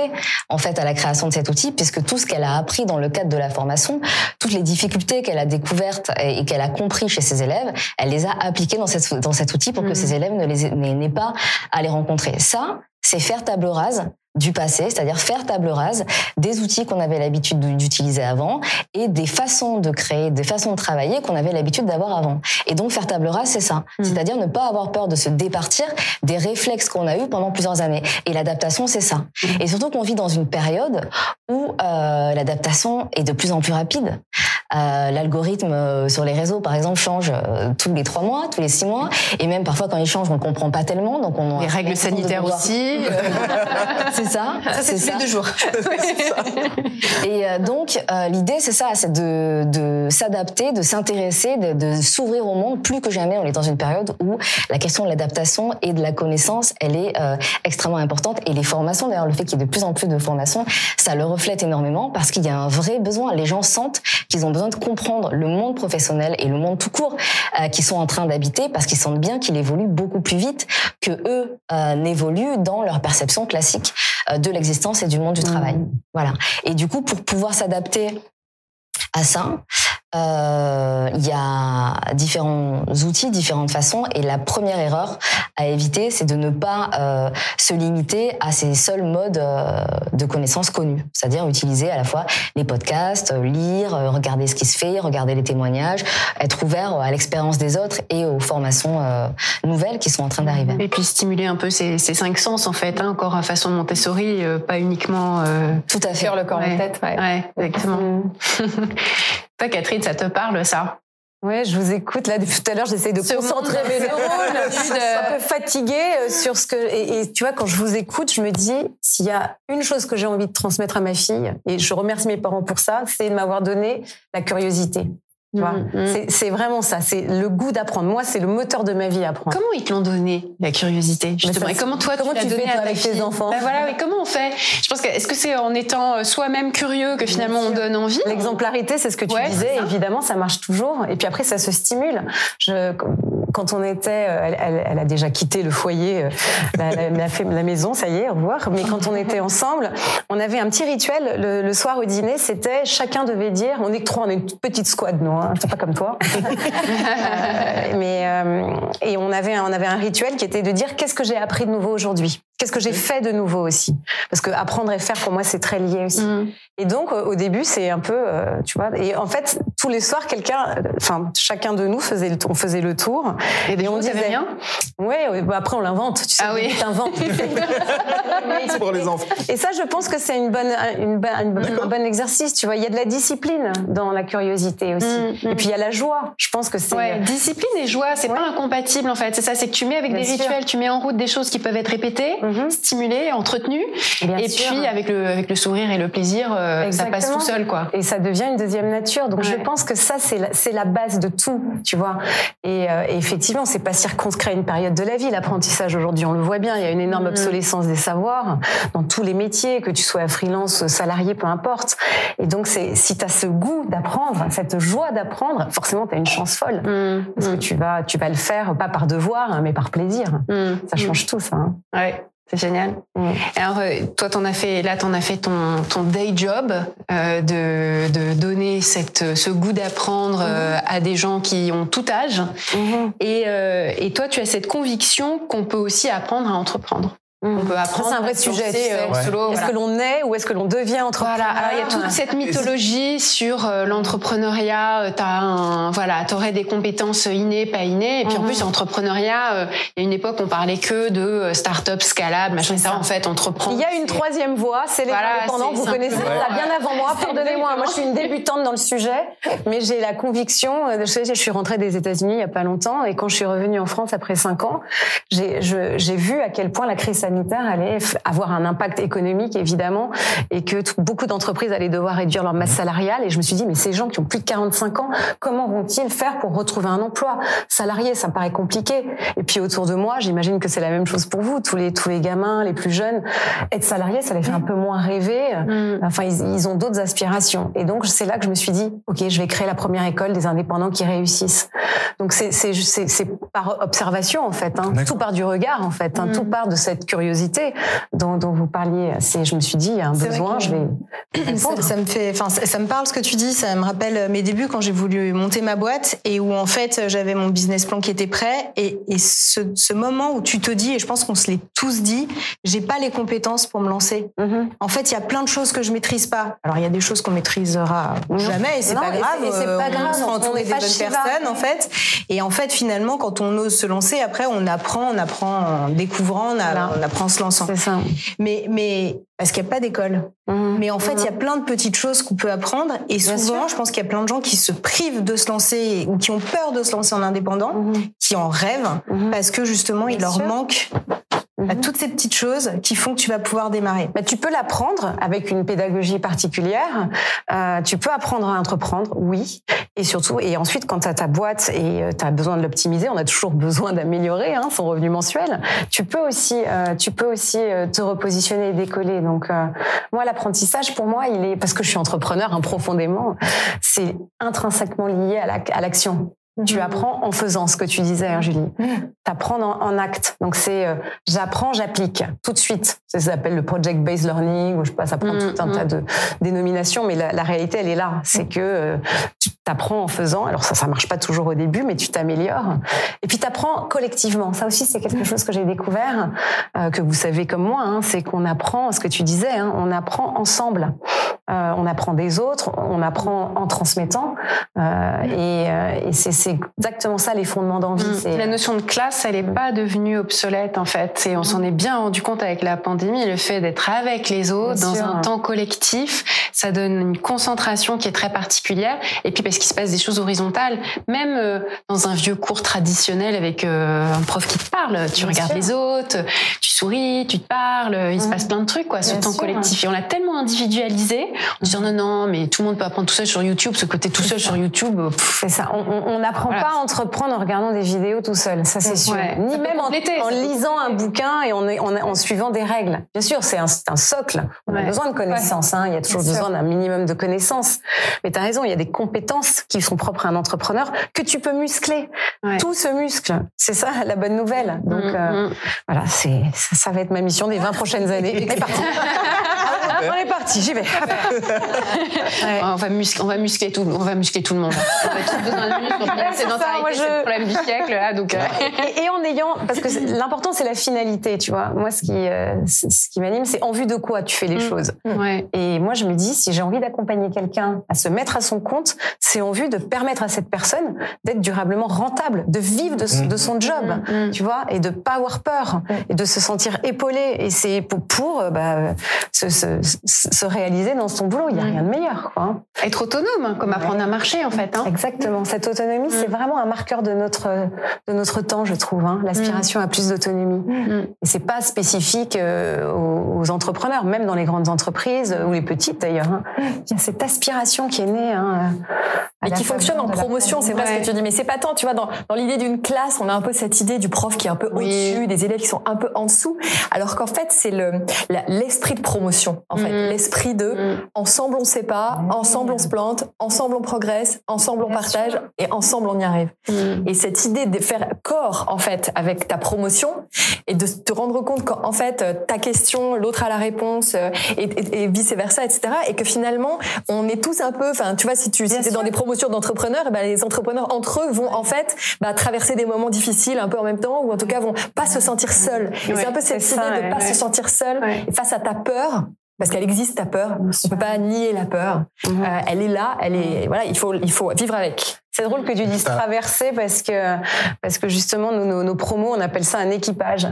en fait à la création de cet outil puisque tout ce qu'elle a appris dans le cadre de la formation, toutes les difficultés qu'elle a découvertes et, et qu'elle a compris chez ses élèves, elle les a appliquées dans cette dans cet outil pour que Mhm. ses élèves ne n'aient pas à les rencontrer. Ça, c'est faire table rase du passé, c'est-à-dire faire table rase des outils qu'on avait l'habitude d'utiliser avant et des façons de créer, des façons de travailler qu'on avait l'habitude d'avoir avant. Et donc faire table rase, c'est ça. Mhm. C'est-à-dire ne pas avoir peur de se départir des réflexes qu'on a eus pendant plusieurs années. Et l'adaptation, c'est ça. Et surtout qu'on vit dans une période où euh, l'adaptation est de plus en plus rapide. Euh, L'algorithme euh, sur les réseaux, par exemple, change euh, tous les trois mois, tous les six mois, et même parfois quand il change, on ne comprend pas tellement. Donc on Les règles de sanitaires aussi. C'est ça. Ça c'est tous ça. deux jours. Et donc, l'idée, c'est ça, c'est de, de s'adapter, de s'intéresser, de, de s'ouvrir au monde. Plus que jamais, on est dans une période où la question de l'adaptation et de la connaissance, elle est euh, extrêmement importante. Et les formations, d'ailleurs, le fait qu'il y ait de plus en plus de formations, ça le reflète énormément parce qu'il y a un vrai besoin. Les gens sentent qu'ils ont besoin de comprendre le monde professionnel et le monde tout court euh, qu'ils sont en train d'habiter parce qu'ils sentent bien qu'il évolue beaucoup plus vite que eux euh, n'évoluent dans leur perception classique euh, de l'existence et du monde du travail. Voilà. Et du coup, pour pouvoir s'adapter à ça, euh, il y a différents outils, différentes façons. Et la première erreur à éviter, c'est de ne pas euh, se limiter à ces seuls modes euh, de connaissances connus. C'est-à-dire utiliser à la fois les podcasts, lire, regarder ce qui se fait, regarder les témoignages, être ouvert à l'expérience des autres et aux formations euh, nouvelles qui sont en train d'arriver. Et puis stimuler un peu ces, ces cinq sens en fait, hein, encore à façon Montessori, euh, pas uniquement. euh, Tout à fait. Cœur, le corps, Ouais. la tête. Ouais. Ouais, exactement. Toi, Catherine, ça te parle ça? Ouais, je vous écoute là depuis tout à l'heure. J'essaie de Ce concentrer mes neurones. Je suis un peu fatiguée euh, sur ce que. Et, et tu vois, quand je vous écoute, je me dis s'il y a une chose que j'ai envie de transmettre à ma fille, et je remercie mes parents pour ça, c'est de m'avoir donné la curiosité. Tu vois, Mhm, mhm. C'est- vraiment ça. C'est le goût d'apprendre. Moi, c'est le moteur de ma vie apprendre. Comment ils te l'ont donné la curiosité justement? ça, Et comment toi comment tu l'as fais, donné toi, à ta avec tes enfants? Ben voilà, oui, comment on fait? Je pense que est-ce que c'est en étant euh, soi-même curieux que finalement on donne envie? L'exemplarité, c'est ce que tu Ouais, disais. Évidemment, ça marche toujours. Et puis après, ça se stimule. Je, quand on était, euh, elle, elle- elle a déjà quitté le foyer, euh, la, la- la fait- la maison, ça y est, au revoir. Mais quand on était ensemble, on avait un petit rituel le, le soir au dîner. C'était chacun devait dire. On est que trois, on est une petite squad, nous. Hein, c'est pas comme toi. Euh, mais euh, et on avait on avait un rituel qui était de dire qu'est-ce que j'ai appris de nouveau aujourd'hui? Qu'est-ce que j'ai fait de nouveau aussi? Parce que apprendre et faire pour moi c'est très lié aussi. Mhm. Et donc, au début, c'est un peu, euh, tu vois, et en fait, tous les soirs, quelqu'un, enfin, chacun de nous faisait le, on faisait le tour. Et, des on on disait rien? Ouais, bah après on l'invente. Tu sais, Ah oui. t'inventes. C'est pour les enfants. Et ça, je pense que c'est une bonne, une, bonne- une un bon exercice. Tu vois, il y a de la discipline dans la curiosité aussi. Mm, mm. Et puis il y a la joie. Je pense que c'est. Ouais, discipline et joie, c'est Ouais. pas incompatible en fait. C'est ça, c'est que tu mets avec Bien des sûr. rituels, tu mets en route des choses qui peuvent être répétées, Mhm. stimulées, entretenues, Bien et sûr. puis avec le avec le sourire et le plaisir, euh, ça passe tout seul quoi. Et ça devient une deuxième nature. Donc je pense que ça, c'est la, c'est la base de tout, tu vois. Et, euh, et effectivement, c'est pas circonscrit à une période de la vie. L'apprentissage aujourd'hui, on le voit bien, il y a une énorme Mhm. obsolescence des savoirs dans tous les métiers, que tu sois freelance, salarié, peu importe. Et donc, c'est si tu as ce goût d'apprendre, cette joie d'apprendre, forcément, tu as une chance folle. Mm, Parce que mm, tu vas, tu vas le faire, pas par devoir, hein, mais par plaisir. mm, Ça mm. change tout, ça. hein. Ouais. C'est génial. Mm. Alors, euh, toi, t'en as fait, là, t'en as fait ton, ton day job euh, de, de donner cette, ce goût d'apprendre euh, à des gens qui ont tout âge. Et, euh, et toi, tu as cette conviction qu'on peut aussi apprendre à entreprendre. On peut Ça, apprendre. c'est un vrai sujet. tu sais. euh, en Ouais. solo. Est-ce voilà. que l'on est ou est-ce que l'on devient entrepreneur? Voilà, alors il y a toute cette mythologie sur euh, l'entrepreneuriat. euh, T'as un, voilà, t'aurais des compétences innées, pas innées. Et puis en Mhm. plus, l'entrepreneuriat, euh, il y a une époque, on parlait que de euh, start-up scalable, machin, etc. ça. En fait, entreprendre. Il y a une troisième voie, c'est les Voilà, indépendants. Vous connaissez ça bien avant moi. Pardonnez-moi, moi je suis une débutante dans le sujet, mais j'ai la conviction. euh, Je, je suis rentrée des États-Unis il y a pas longtemps et quand je suis revenue en France après cinq ans, j'ai vu à quel point la crise sanitaire allait avoir un impact économique évidemment et que beaucoup d'entreprises allaient devoir réduire leur masse salariale. Et je me suis dit mais ces gens qui ont plus de 45 ans, comment vont-ils faire pour retrouver un emploi? Salarié Ça me paraît compliqué. Et puis autour de moi, j'imagine que c'est la même chose pour vous, tous les tous les gamins, les plus jeunes, être salarié, ça les fait un peu moins rêver. Mm. Enfin, ils, ils ont d'autres aspirations. Et donc, c'est là que je me suis dit, OK, je vais créer la première école des indépendants qui réussissent. Donc, c'est, par observation, en fait. Hein. Tout part du regard, en fait. Hein. Mm. Tout part de cette curiosité dont, dont vous parliez. C'est, je me suis dit, il y a un besoin, je vais Ça, répondre. ça me fait, enfin, ça, ça me parle ce que tu dis. Ça me rappelle mes débuts quand j'ai voulu monter ma boîte et où en fait j'avais mon business plan qui était prêt et, et ce, ce moment où tu te dis et je pense qu'on se l'est tous dit, j'ai pas les compétences pour me lancer. Mhm. En fait, il y a plein de choses que je maîtrise pas. Alors il y a des choses qu'on maîtrisera jamais et c'est Non, pas grave. et c'est euh, pas on grave, sera on entouré est des bonnes Shiva. personnes en fait. Et en fait, finalement, quand on ose se lancer, après on apprend, on apprend en découvrant, on, a- Voilà. on apprend en se lançant. C'est ça. Mais mais parce qu'il n'y a pas d'école. Mhm. Mais en fait, il y a plein de petites choses qu'on peut apprendre. Et souvent, je pense qu'il y a plein de gens qui se privent de se lancer ou qui ont peur de se lancer en indépendant, Mhm. qui en rêvent, Mhm. parce que justement, il leur sûr. manque À toutes ces petites choses qui font que tu vas pouvoir démarrer. Mais tu peux l'apprendre avec une pédagogie particulière. Euh, tu peux apprendre à entreprendre, oui. Et surtout, et ensuite, quand tu as ta boîte et tu as besoin de l'optimiser, on a toujours besoin d'améliorer hein, son revenu mensuel. Tu peux aussi, euh, tu peux aussi euh, te repositionner et décoller. Donc, euh, moi, l'apprentissage, pour moi, il est parce que je suis entrepreneur hein, profondément, c'est intrinsèquement lié à la- Tu apprends en faisant ce que tu disais, hein, Julie. T'apprends en, en acte. Donc c'est euh, j'apprends, j'applique tout de suite. Ça s'appelle le project based learning ou je sais pas, ça prend Mm, tout un tas de dénominations, mais la, la réalité elle est là. C'est que euh, tu t'apprends en faisant. Alors ça, ça marche pas toujours au début, mais tu t'améliores. Et puis t'apprends collectivement. Ça aussi c'est quelque chose que j'ai découvert, euh, que vous savez comme moi. Hein, c'est qu'on apprend, ce que tu disais, hein, on apprend ensemble. Euh, on apprend des autres, on apprend en transmettant, euh, et, euh, et c'est c'est exactement ça les fondements d'envie. Mm. La notion de classe, elle n'est pas devenue obsolète en fait. Et on s'en est bien rendu compte avec la pandémie. Le fait d'être avec les autres Bien dans sûr. un temps collectif, ça donne une concentration qui est très particulière. Et puis parce qu'il se passe des choses horizontales, même euh, dans un vieux cours traditionnel avec euh, un prof qui te parle, tu Bien regardes sûr. les autres, tu souris, tu te parles, il se Mm. passe plein de trucs quoi, ce Bien temps sûr. collectif. Et on l'a tellement individualisé, en disant non non, mais tout le monde peut apprendre tout seul sur YouTube. Ce côté tout seul sur YouTube, C'est ça. On- On on n'apprend Voilà. pas à entreprendre en regardant des vidéos tout seul. Ça, c'est sûr. Ouais. Ni Ça même en, lisant un bouquin et en, en, en suivant des règles. Bien sûr, c'est un, socle. On a besoin de connaissances. Hein. Il y a toujours Bien besoin d'un minimum de connaissances. Mais tu as raison, il y a des compétences qui sont propres à un entrepreneur que tu peux muscler. Ouais. Tout se muscle. C'est ça la bonne nouvelle. Donc Mm, euh, mm. voilà, c'est ça, ça va être ma mission des 20 prochaines années. C'est parti. on est parti, j'y vais. Ouais. On va muscler, on va muscler tout, on va muscler tout le monde. On va tous besoin de muscles. C'est je- le problème du siècle là. Donc, euh, et, et en ayant, parce que l'important c'est la finalité, tu vois. Moi, ce qui, euh, ce qui m'anime, c'est en vue de quoi tu fais les Mm. choses. ouais. Et moi, je me dis, si j'ai envie d'accompagner quelqu'un à se mettre à son compte, c'est en vue de permettre à cette personne d'être durablement rentable, de vivre de, son- de son job, Mm. tu vois, et de pas avoir peur, et de se sentir épaulé. Et c'est pour, pour euh, bah, se, se, se- se réaliser dans son boulot. Il y a Mm. rien de meilleur, quoi. Être autonome, comme apprendre à marcher en fait. Hein. Exactement. Cette autonomie, c'est vraiment un marqueur de notre de notre temps, je trouve. Hein, L'aspiration à plus d'autonomie. Mm. Et c'est pas spécifique euh, aux, aux entrepreneurs, même dans les grandes entreprises ou les petites d'ailleurs. hein. Il y a cette aspiration qui est née. Et qui fonctionne en promotion, c'est vrai ce que tu dis. Mais c'est pas tant, tu vois, dans, dans l'idée d'une classe, on a un peu cette idée du prof qui est un peu Oui. au-dessus, des élèves qui sont un peu en dessous. Alors qu'en fait, c'est le l'esprit de promotion, en fait. Mhm. L'esprit de Mm. ensemble on sait pas, ensemble on se plante, ensemble on progresse, ensemble on partage et ensemble on y arrive. Mm. Et cette idée de faire corps, en fait, avec ta promotion et de te rendre compte qu'en fait, euh, ta question, l'autre a la réponse euh, et, et, et vice versa, etc. Et que finalement, on est tous un peu, enfin, tu vois, si tu si dans des promotions d'entrepreneurs, eh ben, les entrepreneurs entre eux vont en fait bah, traverser des moments difficiles un peu en même temps ou en tout cas vont pas se sentir seuls. Ouais, c'est un peu cette idée ça, de pas ouais. se sentir seul face à ta peur. Parce qu'elle existe ta peur, on peut pas nier la peur. Euh, elle est là, elle est voilà, il faut il faut vivre avec. C'est drôle que tu dises traverser parce que parce que justement nos, nos, nos promos on appelle ça un équipage.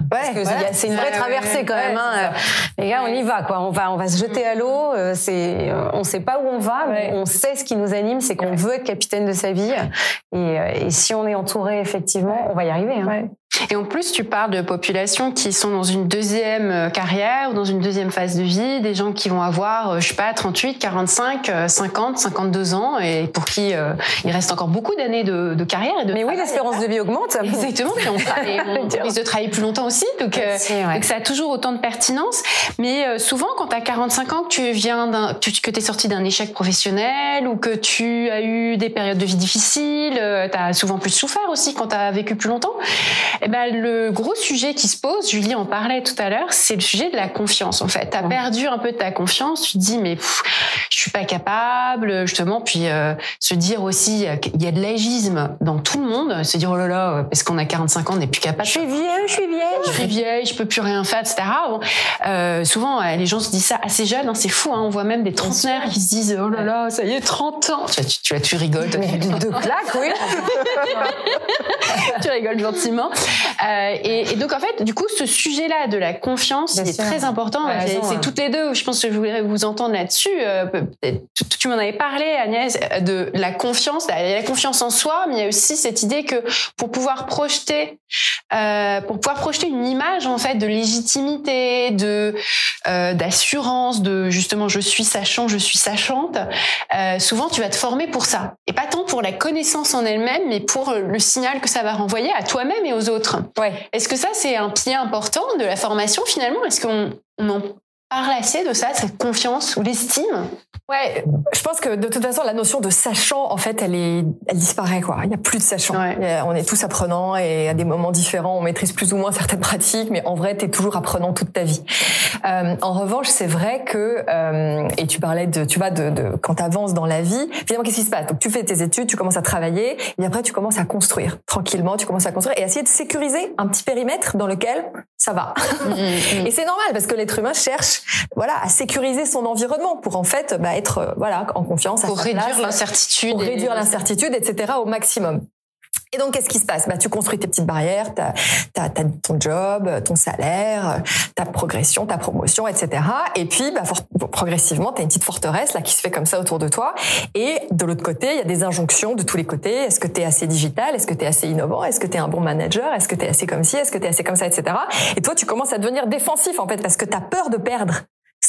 a- c'est une vraie Ouais, ouais, traversée ouais, quand ouais, même. hein. Les gars, on y va quoi. On va on va se jeter à l'eau. euh, C'est euh, on sait pas où on va, mais Ouais. on sait ce qui nous anime, c'est qu'on veut être capitaine de sa vie. Et, euh, et si on est entouré effectivement, on va y arriver. hein. Et en plus, tu parles de populations qui sont dans une deuxième euh, carrière ou dans une deuxième phase de vie, des gens qui vont avoir, euh, je sais pas, 38, 45, euh, 50, 52 ans et pour qui euh, il reste encore beaucoup d'années de, de carrière et de Mais oui, l'espérance de vie augmente. Exactement, on, et on risque de travailler plus longtemps aussi, donc, euh, ça a toujours autant de pertinence. Mais euh, souvent, quand tu as 45 ans, que tu viens d'un, que tu es sorti d'un échec professionnel ou que tu as eu des périodes de vie difficiles, tu as souvent plus souffert aussi quand tu as vécu plus longtemps. Eh ben, le gros sujet qui se pose, Julie en parlait tout à l'heure, c'est le sujet de la confiance en fait. Tu as perdu un peu de ta confiance, tu te dis mais pff, je suis pas capable, justement, puis euh, se dire aussi euh, qu'il y a de l'agisme dans tout le monde, se dire oh là là, parce qu'on a 45 ans, on n'est plus capable. Je suis vieille, je suis vieille. Je suis vieille, je peux plus rien faire, etc. Bon, euh, souvent, les gens se disent ça assez jeunes, hein, c'est fou. Hein, on voit même des trentenaires qui se disent oh là là, ça y est, 30 ans. Tu, tu, tu, tu rigoles, toi, tu- De claques, oui. tu rigoles gentiment. Euh, et, et donc en fait, du coup, ce sujet-là de la confiance, Bien est sûr. très important. C'est raison, c'est toutes les deux. Je pense que je voudrais vous entendre là-dessus. Euh, tu, tu m'en avais parlé, Agnès, euh, de la confiance. Il y a la confiance en soi, mais il y a aussi cette idée que pour pouvoir projeter, euh, pour pouvoir projeter une image en fait de légitimité, de euh, d'assurance, de justement je suis sachant, je suis sachante. Euh, souvent, tu vas te former pour ça, et pas tant pour la connaissance en elle-même, mais pour euh, le signal que ça va renvoyer à toi-même et aux autres. Est-ce que ça, c'est un pied important de la formation finalement? Est-ce qu'on on en assez de ça, cette confiance ou l'estime? Ouais, je pense que de toute façon, la notion de sachant, en fait, elle est, elle disparaît, quoi. Il n'y a plus de sachant. Ouais. On est tous apprenants et à des moments différents, on maîtrise plus ou moins certaines pratiques, mais en vrai, tu es toujours apprenant toute ta vie. Euh, en revanche, c'est vrai que, euh, et tu parlais de, tu vois, de, de quand tu avances dans la vie, finalement, qu'est-ce qui se passe? Donc, tu fais tes études, tu commences à travailler, et après, tu commences à construire tranquillement, tu commences à construire et à essayer de sécuriser un petit périmètre dans lequel ça va. Et c'est normal parce que l'être humain cherche, voilà, à sécuriser son environnement pour en fait bah, être, euh, voilà, en confiance. à pour sa réduire l'incertitude pour et- réduire l'incertitude, etc. au maximum. Et donc, qu'est-ce qui se passe? Bah, Tu construis tes petites barrières, t'as as, ton job, ton salaire, ta progression, ta promotion, etc. Et puis, bah, progressivement, tu as une petite forteresse là qui se fait comme ça autour de toi. Et de l'autre côté, il y a des injonctions de tous les côtés. Est-ce que tu es assez digital? Est-ce que tu es assez innovant? Est-ce que tu es un bon manager? Est-ce que tu es assez comme ci? Est-ce que tu es assez comme ça, etc. Et toi, tu commences à devenir défensif, en fait, parce que tu as peur de perdre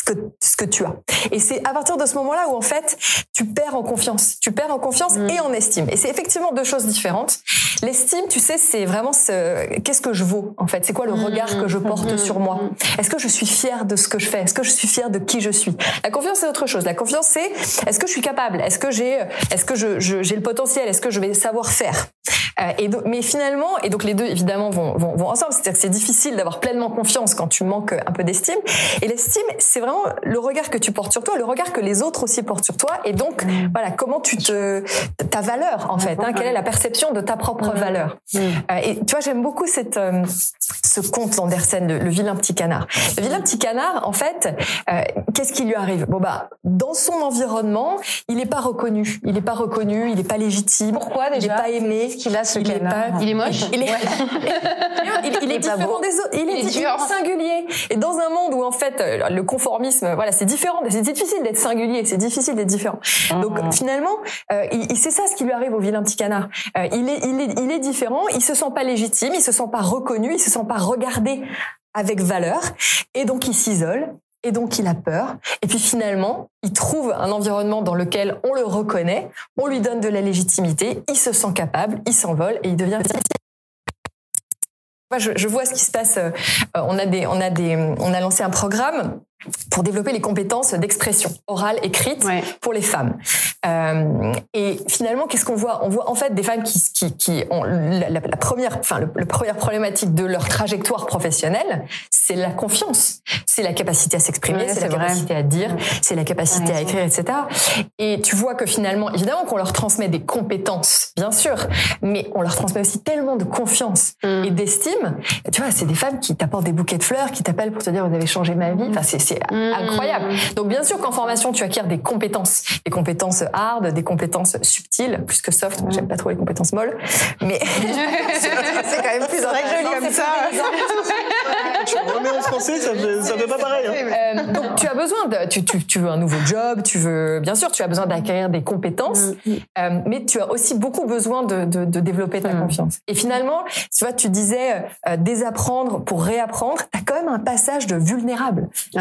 ce que, ce que tu as. Et c'est à partir de ce moment-là où, en fait, tu perds en confiance. Tu perds en confiance et en estime. Et c'est effectivement deux choses différentes. L'estime, tu sais, c'est vraiment ce, qu'est-ce que je vaux, en fait? C'est quoi le regard que je porte sur moi? Est-ce que je suis fière de ce que je fais? Est-ce que je suis fière de qui je suis? La confiance, c'est autre chose. La confiance, c'est, est-ce que je suis capable? Est-ce que j'ai, est-ce que je, je- j'ai le potentiel? Est-ce que je vais savoir faire? Euh, et donc, mais finalement, et donc les deux évidemment vont, vont, vont ensemble. C'est-à-dire que c'est difficile d'avoir pleinement confiance quand tu manques un peu d'estime. Et l'estime, c'est vraiment le regard que tu portes sur toi, le regard que les autres aussi portent sur toi, et donc Mm. voilà comment tu te ta valeur en fait, hein, quelle est la perception de ta propre Mm. valeur. Euh, et tu vois, j'aime beaucoup cette euh, ce conte d'Andersen, le, le vilain petit canard. Le vilain petit canard, en fait, euh, qu'est-ce qui lui arrive? Bon bah, dans son environnement, il n'est pas reconnu, il n'est pas reconnu, il n'est pas légitime. Pourquoi Il n'est déjà? pas aimé. Qu'est-ce qu'il a, ce il est canard? Pas- Il est moche? Il est, il, il est pas différent beau. des autres. Il est, Il est est singulier. Et dans un monde où en fait le conformisme, voilà, c'est différent. C'est difficile d'être singulier. C'est difficile d'être différent. Donc Mhm. finalement, euh, il, c'est ça ce qui lui arrive au vilain petit canard. Euh, il est, il est, il est différent. Il se sent pas légitime. Il se sent pas reconnu. Il se sent pas regardé avec valeur. Et donc il s'isole. Et donc il a peur. Et puis finalement, il trouve un environnement dans lequel on le reconnaît, on lui donne de la légitimité, il se sent capable, il s'envole et il devient moi, je, je vois ce qui se passe. euh, on a des, on a des, on a lancé un programme pour développer les compétences d'expression orale, écrite Ouais. pour les femmes. Euh, et finalement, qu'est-ce qu'on voit? On voit en fait des femmes qui, qui, qui ont la, la- la première, enfin, le, le première problématique de leur trajectoire professionnelle, c'est la confiance, c'est la capacité à s'exprimer, Ouais, c'est c'est la vrai. capacité à dire, c'est la capacité Ouais, à écrire, etc. Et tu vois que finalement, évidemment qu'on leur transmet des compétences, bien sûr, mais on leur transmet aussi tellement de confiance Mm. et d'estime. Tu vois, c'est des femmes qui t'apportent des bouquets de fleurs, qui t'appellent pour te dire vous avez changé ma vie. Enfin, c'est c'est Mm. incroyable. Donc bien sûr qu'en formation, tu acquiers des compétences, des compétences hard, des compétences subtiles, plus que soft. Moi, J'aime pas trop les compétences molles, mais c'est quand même plus C'est vrai joli comme ça. Tu remets en français, ça fait, ça fait pas pareil. hein. Euh, donc tu as besoin de, tu, tu, tu veux un nouveau job, tu veux, bien sûr, tu as besoin d'acquérir des compétences, euh, mais tu as aussi beaucoup besoin de, de, de développer ta Mm. confiance. Et finalement, tu vois, tu disais euh, désapprendre pour réapprendre, tu as quand même un passage de vulnérable. Ouais.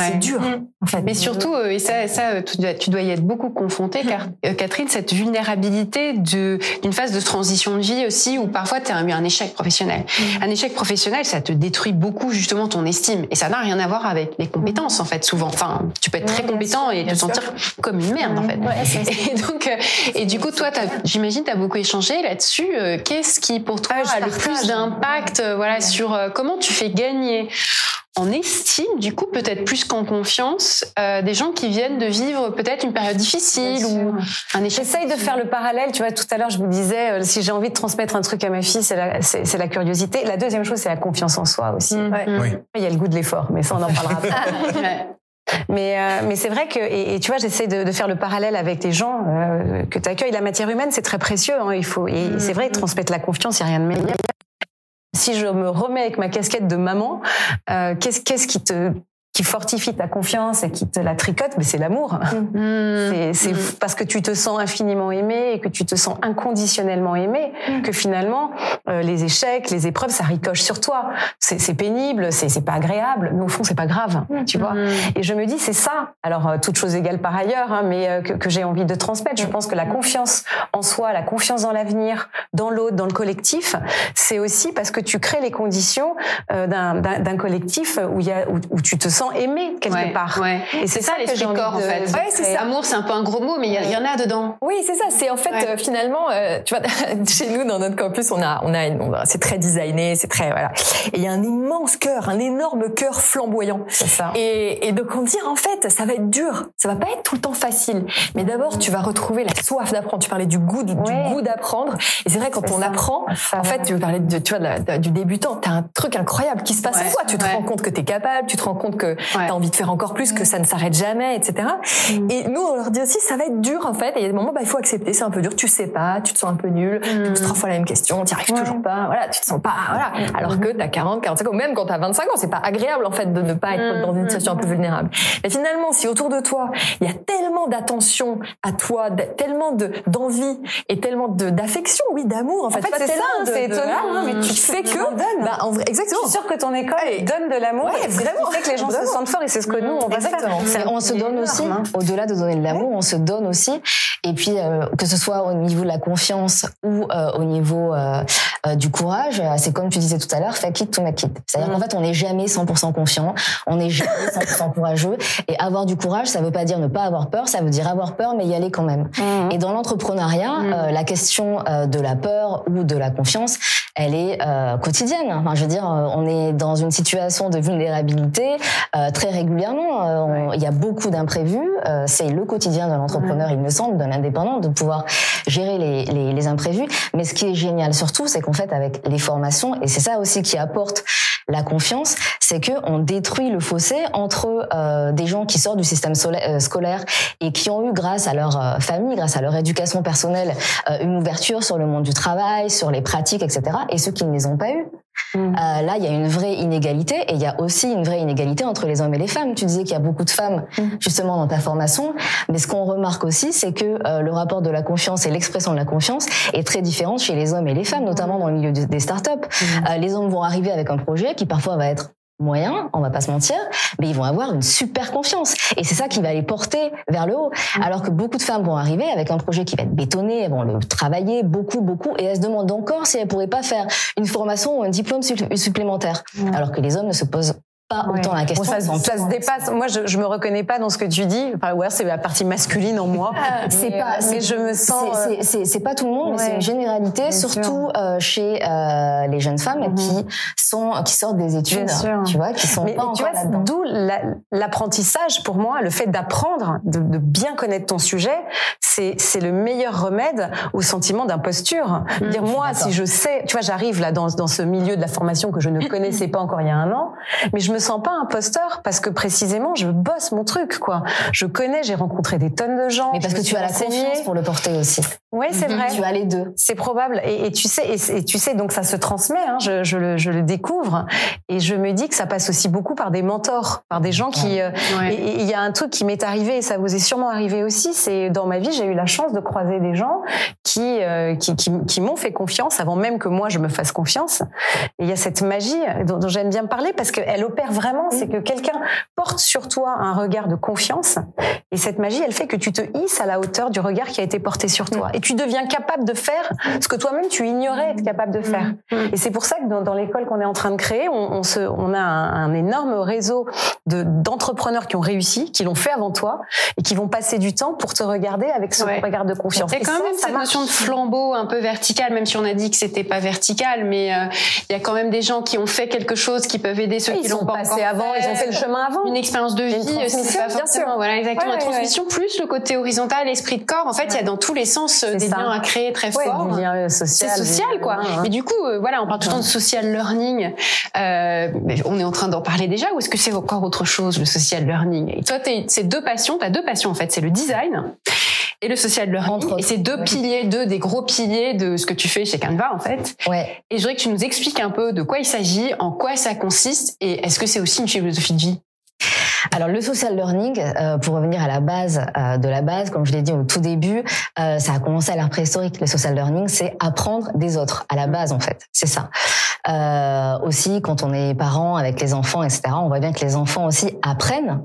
En fait. Mais surtout, euh, et ça, ça tu, dois, tu dois y être beaucoup confronté, car euh, Catherine, cette vulnérabilité d'une phase de transition de vie aussi, où parfois tu as eu un échec professionnel. Un échec professionnel, ça te détruit beaucoup justement ton estime, et ça n'a rien à voir avec les compétences en fait. Souvent, enfin, tu peux être très Ouais, compétent et te sentir comme une merde en fait. Et donc, euh, et du coup, toi, j'imagine, tu as beaucoup échangé là-dessus. Euh, Qu'est-ce qui, pour toi, Ah, a le partage. plus d'impact, voilà, sur euh, comment tu fais gagner en estime, du coup, peut-être plus qu'en confiance, euh, des gens qui viennent de vivre peut-être une période difficile ou un échec. J'essaye de faire le parallèle. Tu vois, tout à l'heure, je vous disais, euh, si j'ai envie de transmettre un truc à ma fille, c'est la, c'est, c'est la curiosité. La deuxième chose, c'est la confiance en soi aussi. Mm. Ouais. Oui. Il y a le goût de l'effort, mais ça, on en parlera après. Mais, euh, mais c'est vrai que, et, et tu vois, j'essaie de, de faire le parallèle avec des gens euh, que tu accueilles. La matière humaine, c'est très précieux. Hein, il faut, et c'est vrai, transmettre la confiance, il n'y a rien de meilleur. Si je me remets avec ma casquette de maman, euh, qu'est-ce, qu'est-ce qui te qui fortifie ta confiance et qui te la tricote, mais c'est l'amour. Mm. C'est, c'est Mm. parce que tu te sens infiniment aimé et que tu te sens inconditionnellement aimé que finalement euh, les échecs, les épreuves, ça ricoche sur toi. C'est, pénible, c'est, pas agréable, mais au fond c'est pas grave, tu vois. Mm. Et je me dis c'est ça. Alors euh, toute chose égale par ailleurs, hein, mais euh, que, que j'ai envie de transmettre. Je pense que la confiance en soi, la confiance dans l'avenir, dans l'autre, dans le collectif, c'est aussi parce que tu crées les conditions euh, d'un, collectif où il y a où, où tu te sens aimé quelque Ouais, part. ouais. Et C'est ça que l'esprit corps en de- fait. de Ouais, c'est créer. ça. Amour, c'est un peu un gros mot, mais il y, en a dedans. Oui, c'est ça. C'est en fait euh, finalement, euh, tu vois, chez nous dans notre campus, on a, on a, une- c'est très designé, c'est très voilà. Et il y a un immense cœur, un énorme cœur flamboyant. C'est ça. Et, et donc on dit en fait, ça va être dur, ça va pas être tout le temps facile. Mais d'abord, tu vas retrouver la soif d'apprendre. Tu parlais du goût, du, goût d'apprendre. Et c'est vrai quand on ça. apprend, Ça en fait, tu parlais de, tu vois, de la- de- du débutant. T'as un truc incroyable qui se passe en toi. Tu te rends compte que t'es capable, tu te rends compte que Ouais. t'as envie de faire encore plus, que ça ne s'arrête jamais, etc. Et nous, on leur dit aussi, ça va être dur en fait. Et il y a des moments, bah, il faut accepter, c'est un peu dur. Tu sais pas, tu te sens un peu nul, tu poses trois fois la même question, tu arrives toujours pas. Voilà, tu te sens pas, voilà. Alors que t'as 40, 45 ans, même quand t'as 25 ans, c'est pas agréable en fait de ne pas être dans une situation un peu vulnérable. Mais finalement, si autour de toi, il y a tellement d'attention à toi, tellement de d'envie et tellement d'affection, oui, d'amour en fait. c'est ça, c'est de- étonnant, hein, mais tu- tu que, bah, en vrai, exactement. Je suis sûre que ton école Ouais. donne de l'amour. Ouais, vraiment. fait que les gens se Sentent forts et c'est ce que nous on va Exactement. faire. On se donne aussi, hein. au-delà de donner de l'amour, on se donne aussi. Et puis, euh, que ce soit au niveau de la confiance ou euh, au niveau euh, euh, du courage, c'est comme tu disais tout à l'heure, fake it to make it. C'est-à-dire qu'en fait, on n'est jamais 100% confiant, on n'est jamais 100% courageux. Et avoir du courage, ça veut pas dire ne pas avoir peur, ça veut dire avoir peur, mais y aller quand même. Mhm. Et dans l'entrepreneuriat, euh, la question euh, de la peur ou de la confiance, elle est euh, quotidienne. Enfin, je veux dire, on est dans une situation de vulnérabilité euh, très régulièrement. Euh, Il y a beaucoup d'imprévus. Euh, c'est le quotidien de l'entrepreneur, il me semble, d'un indépendant, de pouvoir gérer les, les, les imprévus. Mais ce qui est génial surtout, c'est qu'en fait, avec les formations, et c'est ça aussi qui apporte la confiance, c'est que on détruit le fossé entre euh, des gens qui sortent du système scolaire et qui ont eu, grâce à leur famille, grâce à leur éducation personnelle, euh, une ouverture sur le monde du travail, sur les pratiques, etc. Et ceux qui ne les ont pas eu. Mm. Euh, là, il y a une vraie inégalité et il y a aussi une vraie inégalité entre les hommes et les femmes. Tu disais qu'il y a beaucoup de femmes justement dans ta formation, mais ce qu'on remarque aussi, c'est que euh, le rapport de la confiance et l'expression de la confiance est très différente chez les hommes et les femmes, notamment dans le milieu des des startups. Euh, les hommes vont arriver avec un projet qui parfois va être moyen, on va pas se mentir, mais ils vont avoir une super confiance. Et c'est ça qui va les porter vers le haut. Alors que beaucoup de femmes vont arriver avec un projet qui va être bétonné, elles vont le travailler beaucoup, beaucoup, et elles se demandent encore si elles pourraient pas faire une formation ou un diplôme supplé- supplémentaire. Alors que les hommes ne se posent pas Ouais. autant la question. Bon, ça, se dépasse. Moi, je, je me reconnais pas dans ce que tu dis. Enfin, ouais, c'est la partie masculine en moi. C'est Mais, pas, euh, mais je me sens. c'est- euh, c'est- pas tout le monde, mais c'est une généralité, Bien surtout euh, chez euh, les jeunes femmes Mhm. qui sont, qui sortent des études, Bien sûr. tu vois, qui sont Mais pas tu encore vois, là-dedans. d'où la- l'apprentissage pour moi, le fait d'apprendre, de, de bien connaître ton sujet, c'est c'est le meilleur remède au sentiment d'imposture. Dire moi, si je sais, tu vois, j'arrive là dans dans ce milieu de la formation que je ne connaissais pas encore il y a un an, mais je me sens pas imposteur parce que précisément je bosse mon truc quoi. Je connais, j'ai rencontré des tonnes de gens. Mais parce que tu as la confiance pour le porter aussi. Oui, c'est vrai. Tu as les deux. C'est probable. Et, et tu sais, et, et tu sais, donc ça se transmet. Hein, je, je, le, je le découvre, et je me dis que ça passe aussi beaucoup par des mentors, par des gens qui. euh, Ouais. et- et il y a un truc qui m'est arrivé, et ça vous est sûrement arrivé aussi. C'est dans ma vie, j'ai eu la chance de croiser des gens qui euh, qui, qui, qui m'ont fait confiance avant même que moi je me fasse confiance. Et il y a cette magie dont, dont j'aime bien parler parce qu'elle opère vraiment. C'est que quelqu'un porte sur toi un regard de confiance, et cette magie, elle fait que tu te hisses à la hauteur du regard qui a été porté sur toi, et tu deviens capable de faire ce que toi-même tu ignorais être capable de faire. Et c'est pour ça que dans, dans l'école qu'on est en train de créer, on, on, se, on a un, un énorme réseau de d'entrepreneurs qui ont réussi, qui l'ont fait avant toi, et qui vont passer du temps pour te regarder avec ce Ouais. regard de confiance. Et quand ça, même ça cette marche. notion de flambeau un peu vertical, même si on a dit que c'était pas vertical, mais euh, il y a quand même des gens qui ont fait quelque chose qui peuvent aider ceux Ils qui l'ont pas passés encore avant, ils ont fait le chemin avant. Une expérience de vie, c'est pas bien sûr. voilà, exactement. Ouais, la ouais, transmission plus le côté horizontal, esprit de corps. En fait, il y a dans tous les sens euh, C'est des ça. liens à créer très forts. du lien euh, C'est social. social, du- quoi. Ouais. Mais du coup, euh, voilà, on parle tout le temps de social learning. Euh, mais on est en train d'en parler déjà, ou est-ce que c'est encore autre chose, le social learning? Et toi, t'es- c'est deux passions. T'as deux passions en fait. C'est le design et le social learning. Entre. Et c'est deux Ouais. piliers, deux des gros piliers de ce que tu fais chez Canva en fait. Ouais. Et je voudrais que tu nous expliques un peu de quoi il s'agit, en quoi ça consiste, et est-ce que c'est aussi une philosophie de vie? Alors le social learning, euh, pour revenir à la base euh, de la base, comme je l'ai dit au tout début, euh, ça a commencé à l'ère préhistorique. Le social learning, c'est apprendre des autres à la base en fait, c'est ça. Aussi, quand on est parent avec les enfants, etc., on voit bien que les enfants aussi apprennent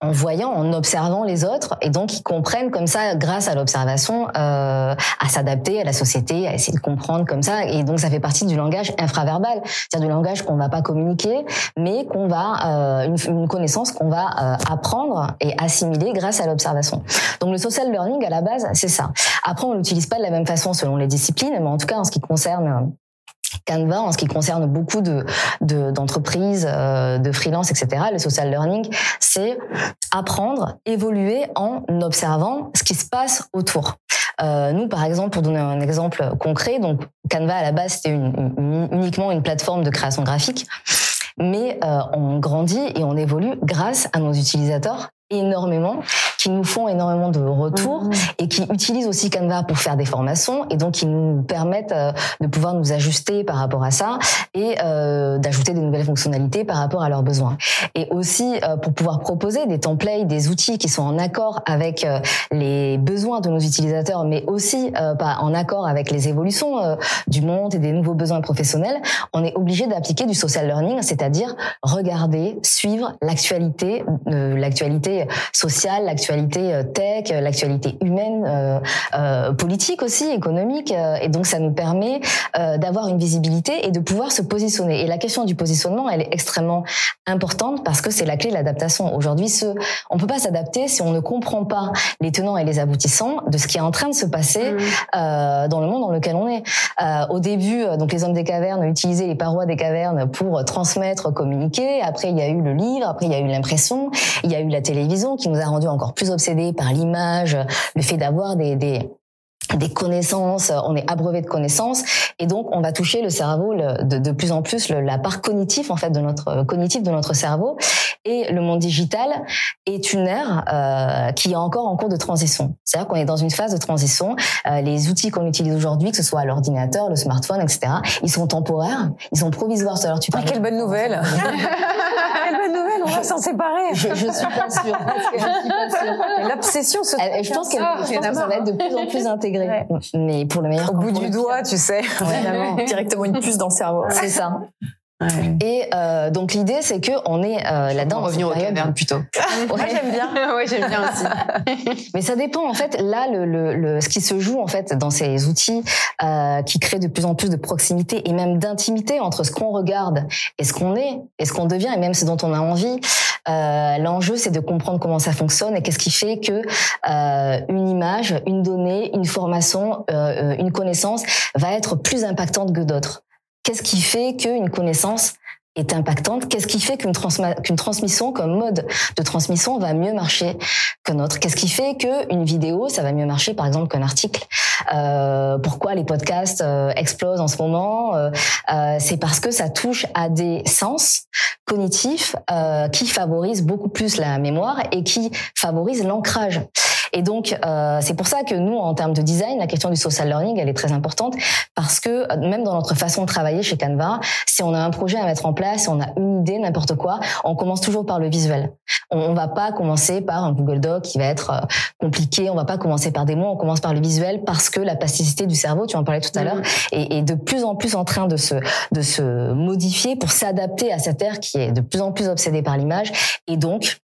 en voyant, en observant les autres, et donc ils comprennent comme ça, grâce à l'observation, euh, à s'adapter à la société, à essayer de comprendre comme ça, et donc ça fait partie du langage infraverbal, c'est-à-dire du langage qu'on va pas communiquer, mais qu'on va euh, une, une connaissance qu'on va euh, apprendre et assimiler grâce à l'observation. Donc le social learning à la base, c'est ça. Après, on l'utilise pas de la même façon selon les disciplines, mais en tout cas en ce qui concerne Canva, en ce qui concerne beaucoup de de- d'entreprises, euh, de freelance, etc. Le social learning, c'est apprendre, évoluer en observant ce qui se passe autour. Euh, nous, par exemple, pour donner un exemple concret, donc Canva à la base c'était uniquement une plateforme de création graphique, mais euh, on grandit et on évolue grâce à nos utilisateurs énormément, qui nous font énormément de retours Mhm. et qui utilisent aussi Canva pour faire des formations et donc qui nous permettent euh, de pouvoir nous ajuster par rapport à ça et euh, d'ajouter des nouvelles fonctionnalités par rapport à leurs besoins. Et aussi euh, pour pouvoir proposer des templates, des outils qui sont en accord avec les besoins de nos utilisateurs, mais aussi pas en accord avec les évolutions du monde et des nouveaux besoins professionnels, on est obligé d'appliquer du social learning, c'est-à-dire regarder, suivre l'actualité, euh, l'actualité sociale, l'actualité euh, tech, euh, l'actualité humaine, euh, politique aussi, économique, et donc ça nous permet d'avoir une visibilité et de pouvoir se positionner. Et la question du positionnement, elle est extrêmement importante parce que c'est la clé de l'adaptation. Aujourd'hui, ce, on peut pas s'adapter si on ne comprend pas les tenants et les aboutissants de ce qui est en train de se passer mmh. euh, dans le monde dans lequel on est. Euh, au début, donc les hommes des cavernes utilisaient les parois des cavernes pour transmettre, communiquer. Après, il y a eu le livre. Après, il y a eu l'impression. Il y a eu la télévision qui nous a rendus encore plus obsédés par l'image, le fait d'avoir des, des connaissances, on est abreuvé de connaissances. Et donc on va toucher le cerveau de, de plus en plus la part cognitive en fait de notre cognitif de notre cerveau et le monde digital est une ère euh, qui est encore en cours de transition. C'est-à-dire qu'on est dans une phase de transition. Euh, les outils qu'on utilise aujourd'hui, que ce soit l'ordinateur, le smartphone, etc., ils sont temporaires, ils sont provisoires. Alors tu ah, quelle bonne nouvelle Quelle bonne nouvelle, on va s'en séparer. Je, je suis pas sûre. L'obsession se. Je pense, que ça va être de plus en plus intégré. Mais pour le meilleur. Au bout du doigt, tu sais. Directement une puce dans le cerveau. C'est ça. Et euh, donc l'idée c'est que on est euh, là-dedans. Revenir au caverne plutôt. Moi j'aime bien. oui j'aime bien aussi. Mais ça dépend en fait. Là le, le, le, ce qui se joue en fait dans ces outils euh, qui créent de plus en plus de proximité et même d'intimité entre ce qu'on regarde et ce qu'on est et ce qu'on devient et même ce dont on a envie. Euh, L'enjeu c'est de comprendre comment ça fonctionne et qu'est-ce qui fait que euh, une image, une donnée, une formation, euh, une connaissance va être plus impactante que d'autres. Qu'est-ce qui fait qu'une connaissance est impactante? Qu'est-ce qui fait qu'une qu'une transmission comme mode de transmission va mieux marcher qu'un autre? Qu'est-ce qui fait qu'une vidéo, ça va mieux marcher par exemple qu'un article? Euh, Pourquoi les podcasts euh, explosent en ce moment? Euh, euh, C'est parce que ça touche à des sens cognitifs euh, qui favorisent beaucoup plus la mémoire et qui favorisent l'ancrage. Et donc, euh, c'est pour ça que nous, en termes de design, la question du social learning, elle est très importante parce que même dans notre façon de travailler chez Canva, si on a un projet à mettre en place, si on a une idée, n'importe quoi, on commence toujours par le visuel. On, on va pas commencer par un Google Doc qui va être euh, compliqué, on va pas commencer par des mots, on commence par le visuel parce que la plasticité du cerveau, tu en parlais tout à l'heure, est, est, de plus en plus en train de se, de se modifier pour s'adapter à cette ère qui est de plus en plus obsédée par l'image. Et donc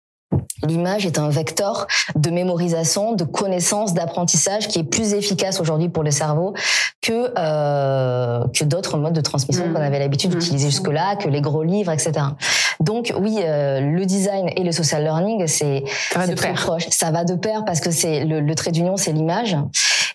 L'image est un vecteur de mémorisation, de connaissance, d'apprentissage qui est plus efficace aujourd'hui pour le cerveau que euh, que d'autres modes de transmission mmh. qu'on avait l'habitude mmh. d'utiliser jusque-là, que les gros livres, etc. Donc oui, euh, le design et le social learning, c'est très proche. Ça va de pair parce que c'est le, le trait d'union, c'est l'image.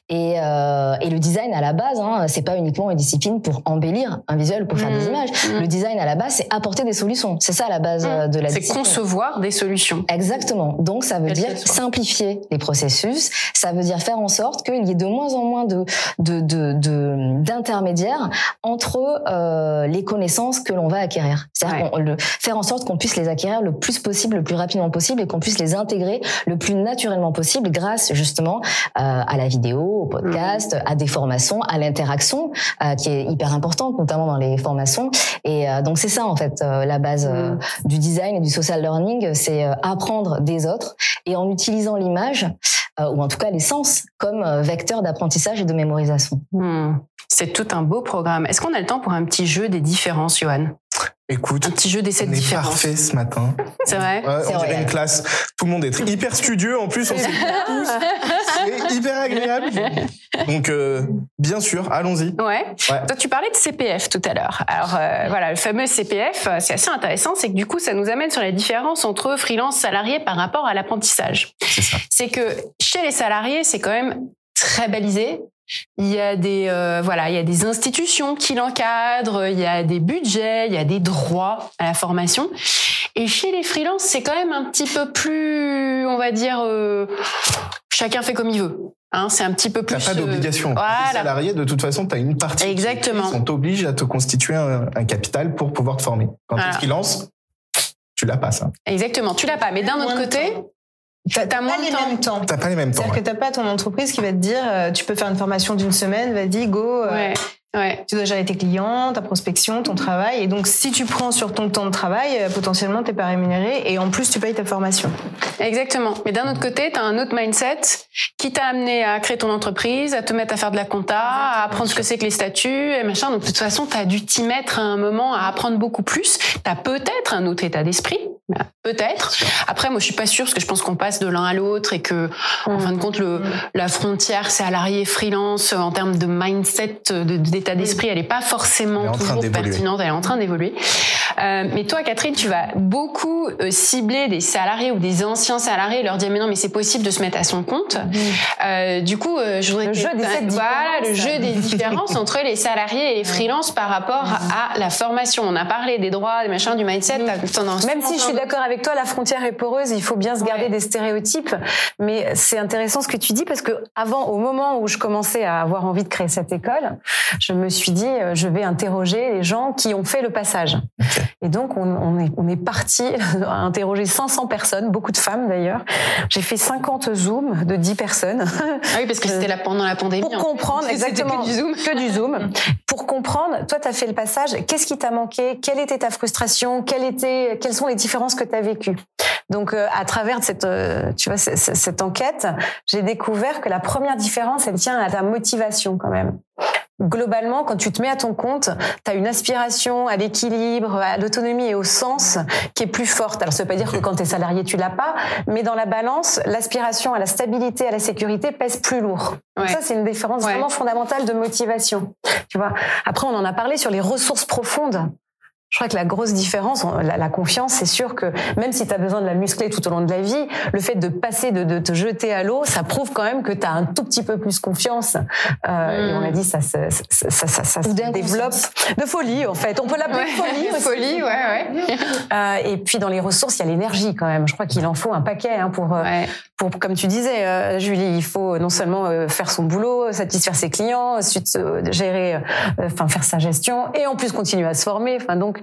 Et, euh, et, le design à la base, hein, c'est pas uniquement une discipline pour embellir un visuel, pour faire des mmh. images. Mmh. Le design à la base, c'est apporter des solutions. C'est ça la base mmh. euh, de la discipline. C'est concevoir des solutions. Exactement. Donc ça veut dire simplifier les processus. Ça veut dire faire en sorte qu'il y ait de moins en moins de d'intermédiaires de, de, entre euh, les connaissances que l'on va acquérir. C'est-à-dire ouais. faire en sorte qu'on puisse les acquérir le plus possible, le plus rapidement possible, et qu'on puisse les intégrer le plus naturellement possible grâce justement euh, à la vidéo au podcast, à des formations, à l'interaction, euh, qui est hyper importante, notamment dans les formations. Et euh, donc c'est ça en fait euh, la base mhm. du design et du social learning, c'est apprendre des autres et en utilisant l'image ou en tout cas les sens comme vecteur d'apprentissage et de mémorisation. Hmm. C'est tout un beau programme. Est-ce qu'on a le temps pour un petit jeu des différences, Johan? Écoute, un petit jeu d'essai de différence. parfait ce matin. C'est vrai. Ouais, on dirait une classe. Tout le monde est hyper studieux. En plus, on s'est tous. C'est hyper agréable. Donc, euh, bien sûr, allons-y. Ouais. ouais. Toi, tu parlais de CPF tout à l'heure. Alors, euh, voilà, le fameux CPF, euh, c'est assez intéressant. C'est que du coup, ça nous amène sur la différence entre freelance salarié par rapport à l'apprentissage. C'est ça. C'est que chez les salariés, c'est quand même très balisé. Il y a des euh, voilà, il y a des institutions qui l'encadrent, il y a des budgets, il y a des droits à la formation. Et chez les freelances, c'est quand même un petit peu plus, on va dire, euh, chacun fait comme il veut. Hein, c'est un petit peu plus. T'as pas d'obligation. Voilà. Les salariés, de toute façon, t'as une partie. Exactement. Ils sont à te constituer un, un capital pour pouvoir te former. Quand voilà. tu freelance, tu l'as pas ça. Exactement, tu l'as pas. Mais d'un autre côté, T'as pas moins les temps. mêmes temps. T'as pas les mêmes temps. C'est-à-dire que t'as pas ton entreprise qui va te dire, euh, tu peux faire une formation d'une semaine, vas-y, go. Euh, ouais. Ouais. Tu dois gérer tes clients, ta prospection, ton travail. Et donc, si tu prends sur ton temps de travail, euh, potentiellement, t'es pas rémunéré et en plus, tu payes ta formation. Exactement. Mais d'un autre côté, tu as un autre mindset qui t'a amené à créer ton entreprise, à te mettre à faire de la compta, à apprendre ce que c'est que les statuts et machin. Donc, de toute façon, tu as dû t'y mettre à un moment à apprendre beaucoup plus. Tu as peut-être un autre état d'esprit. Peut-être. Après, moi, je suis pas sûre parce que je pense qu'on passe de l'un à l'autre et que, en fin de compte, le, la frontière salarié freelance en termes de mindset, d'état d'esprit, elle est pas forcément toujours pertinente. Elle est en train d'évoluer. Euh, mais toi, Catherine, tu vas beaucoup euh, cibler des salariés ou des anciens salariés, leur dire mais non, mais c'est possible de se mettre à son compte. Euh, du coup, euh, je voudrais Le que jeu des voilà le jeu des différences entre les salariés et les freelances par rapport à la formation. On a parlé des droits, des machins, du mindset. as Même si je suis d'accord avec toi, la frontière est poreuse, il faut bien se garder Ouais. des stéréotypes. Mais c'est intéressant ce que tu dis parce que avant, au moment où je commençais à avoir envie de créer cette école, je me suis dit, euh, je vais interroger les gens qui ont fait le passage. Et donc, on, on est, on est parti à interroger 500 personnes, beaucoup de femmes d'ailleurs. J'ai fait 50 zooms de 10 personnes. Ah oui, parce que c'était là pendant la pandémie. Pour comprendre exactement que du Zoom. que du zoom pour comprendre toi tu as fait le passage qu'est-ce qui t'a manqué? Quelle était ta frustration? Quelle était quelles sont les différences que tu as vécues? Donc euh, à travers cette euh, tu vois cette enquête j'ai découvert que la première différence elle tient à ta motivation quand même Globalement, quand tu te mets à ton compte, tu as une aspiration à l'équilibre, à l'autonomie et au sens qui est plus forte. Alors, ça veut pas dire que quand tu es salarié, tu l'as pas, mais dans la balance, l'aspiration à la stabilité, à la sécurité pèse plus lourd. Donc Ouais. ça, c'est une différence Ouais. vraiment fondamentale de motivation. Tu vois? Après, on en a parlé sur les ressources profondes. Je crois que la grosse différence, la, la confiance, c'est sûr que même si tu as besoin de la muscler tout au long de la vie, le fait de passer, de, de te jeter à l'eau, ça prouve quand même que tu as un tout petit peu plus confiance. Euh, Et on a dit, ça se, ça, ça, ça, ça se développe de folie, en fait. On peut l'appeler Ouais. folie aussi. Folie, ouais, ouais. Euh, et puis dans les ressources, il y a l'énergie quand même. Je crois qu'il en faut un paquet hein, pour, euh, Ouais. pour, comme tu disais, euh, Julie, il faut non seulement euh, faire son boulot, satisfaire ses clients, ensuite gérer, enfin faire sa gestion, et en plus continuer à se former. Enfin donc,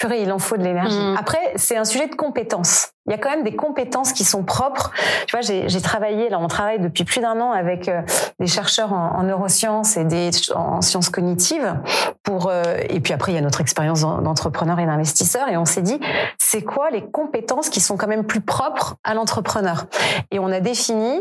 purée, il en faut de l'énergie. Mhm. Après, c'est un sujet de compétences. Il y a quand même des compétences qui sont propres. Tu vois, j'ai travaillé, là, on travaille depuis plus d'un an avec euh, des chercheurs en, en neurosciences et des en sciences cognitives. Pour euh, et puis après, il y a notre expérience d'en- d'entrepreneur et d'investisseur, et on s'est dit, c'est quoi les compétences qui sont quand même plus propres à l'entrepreneur? Et on a défini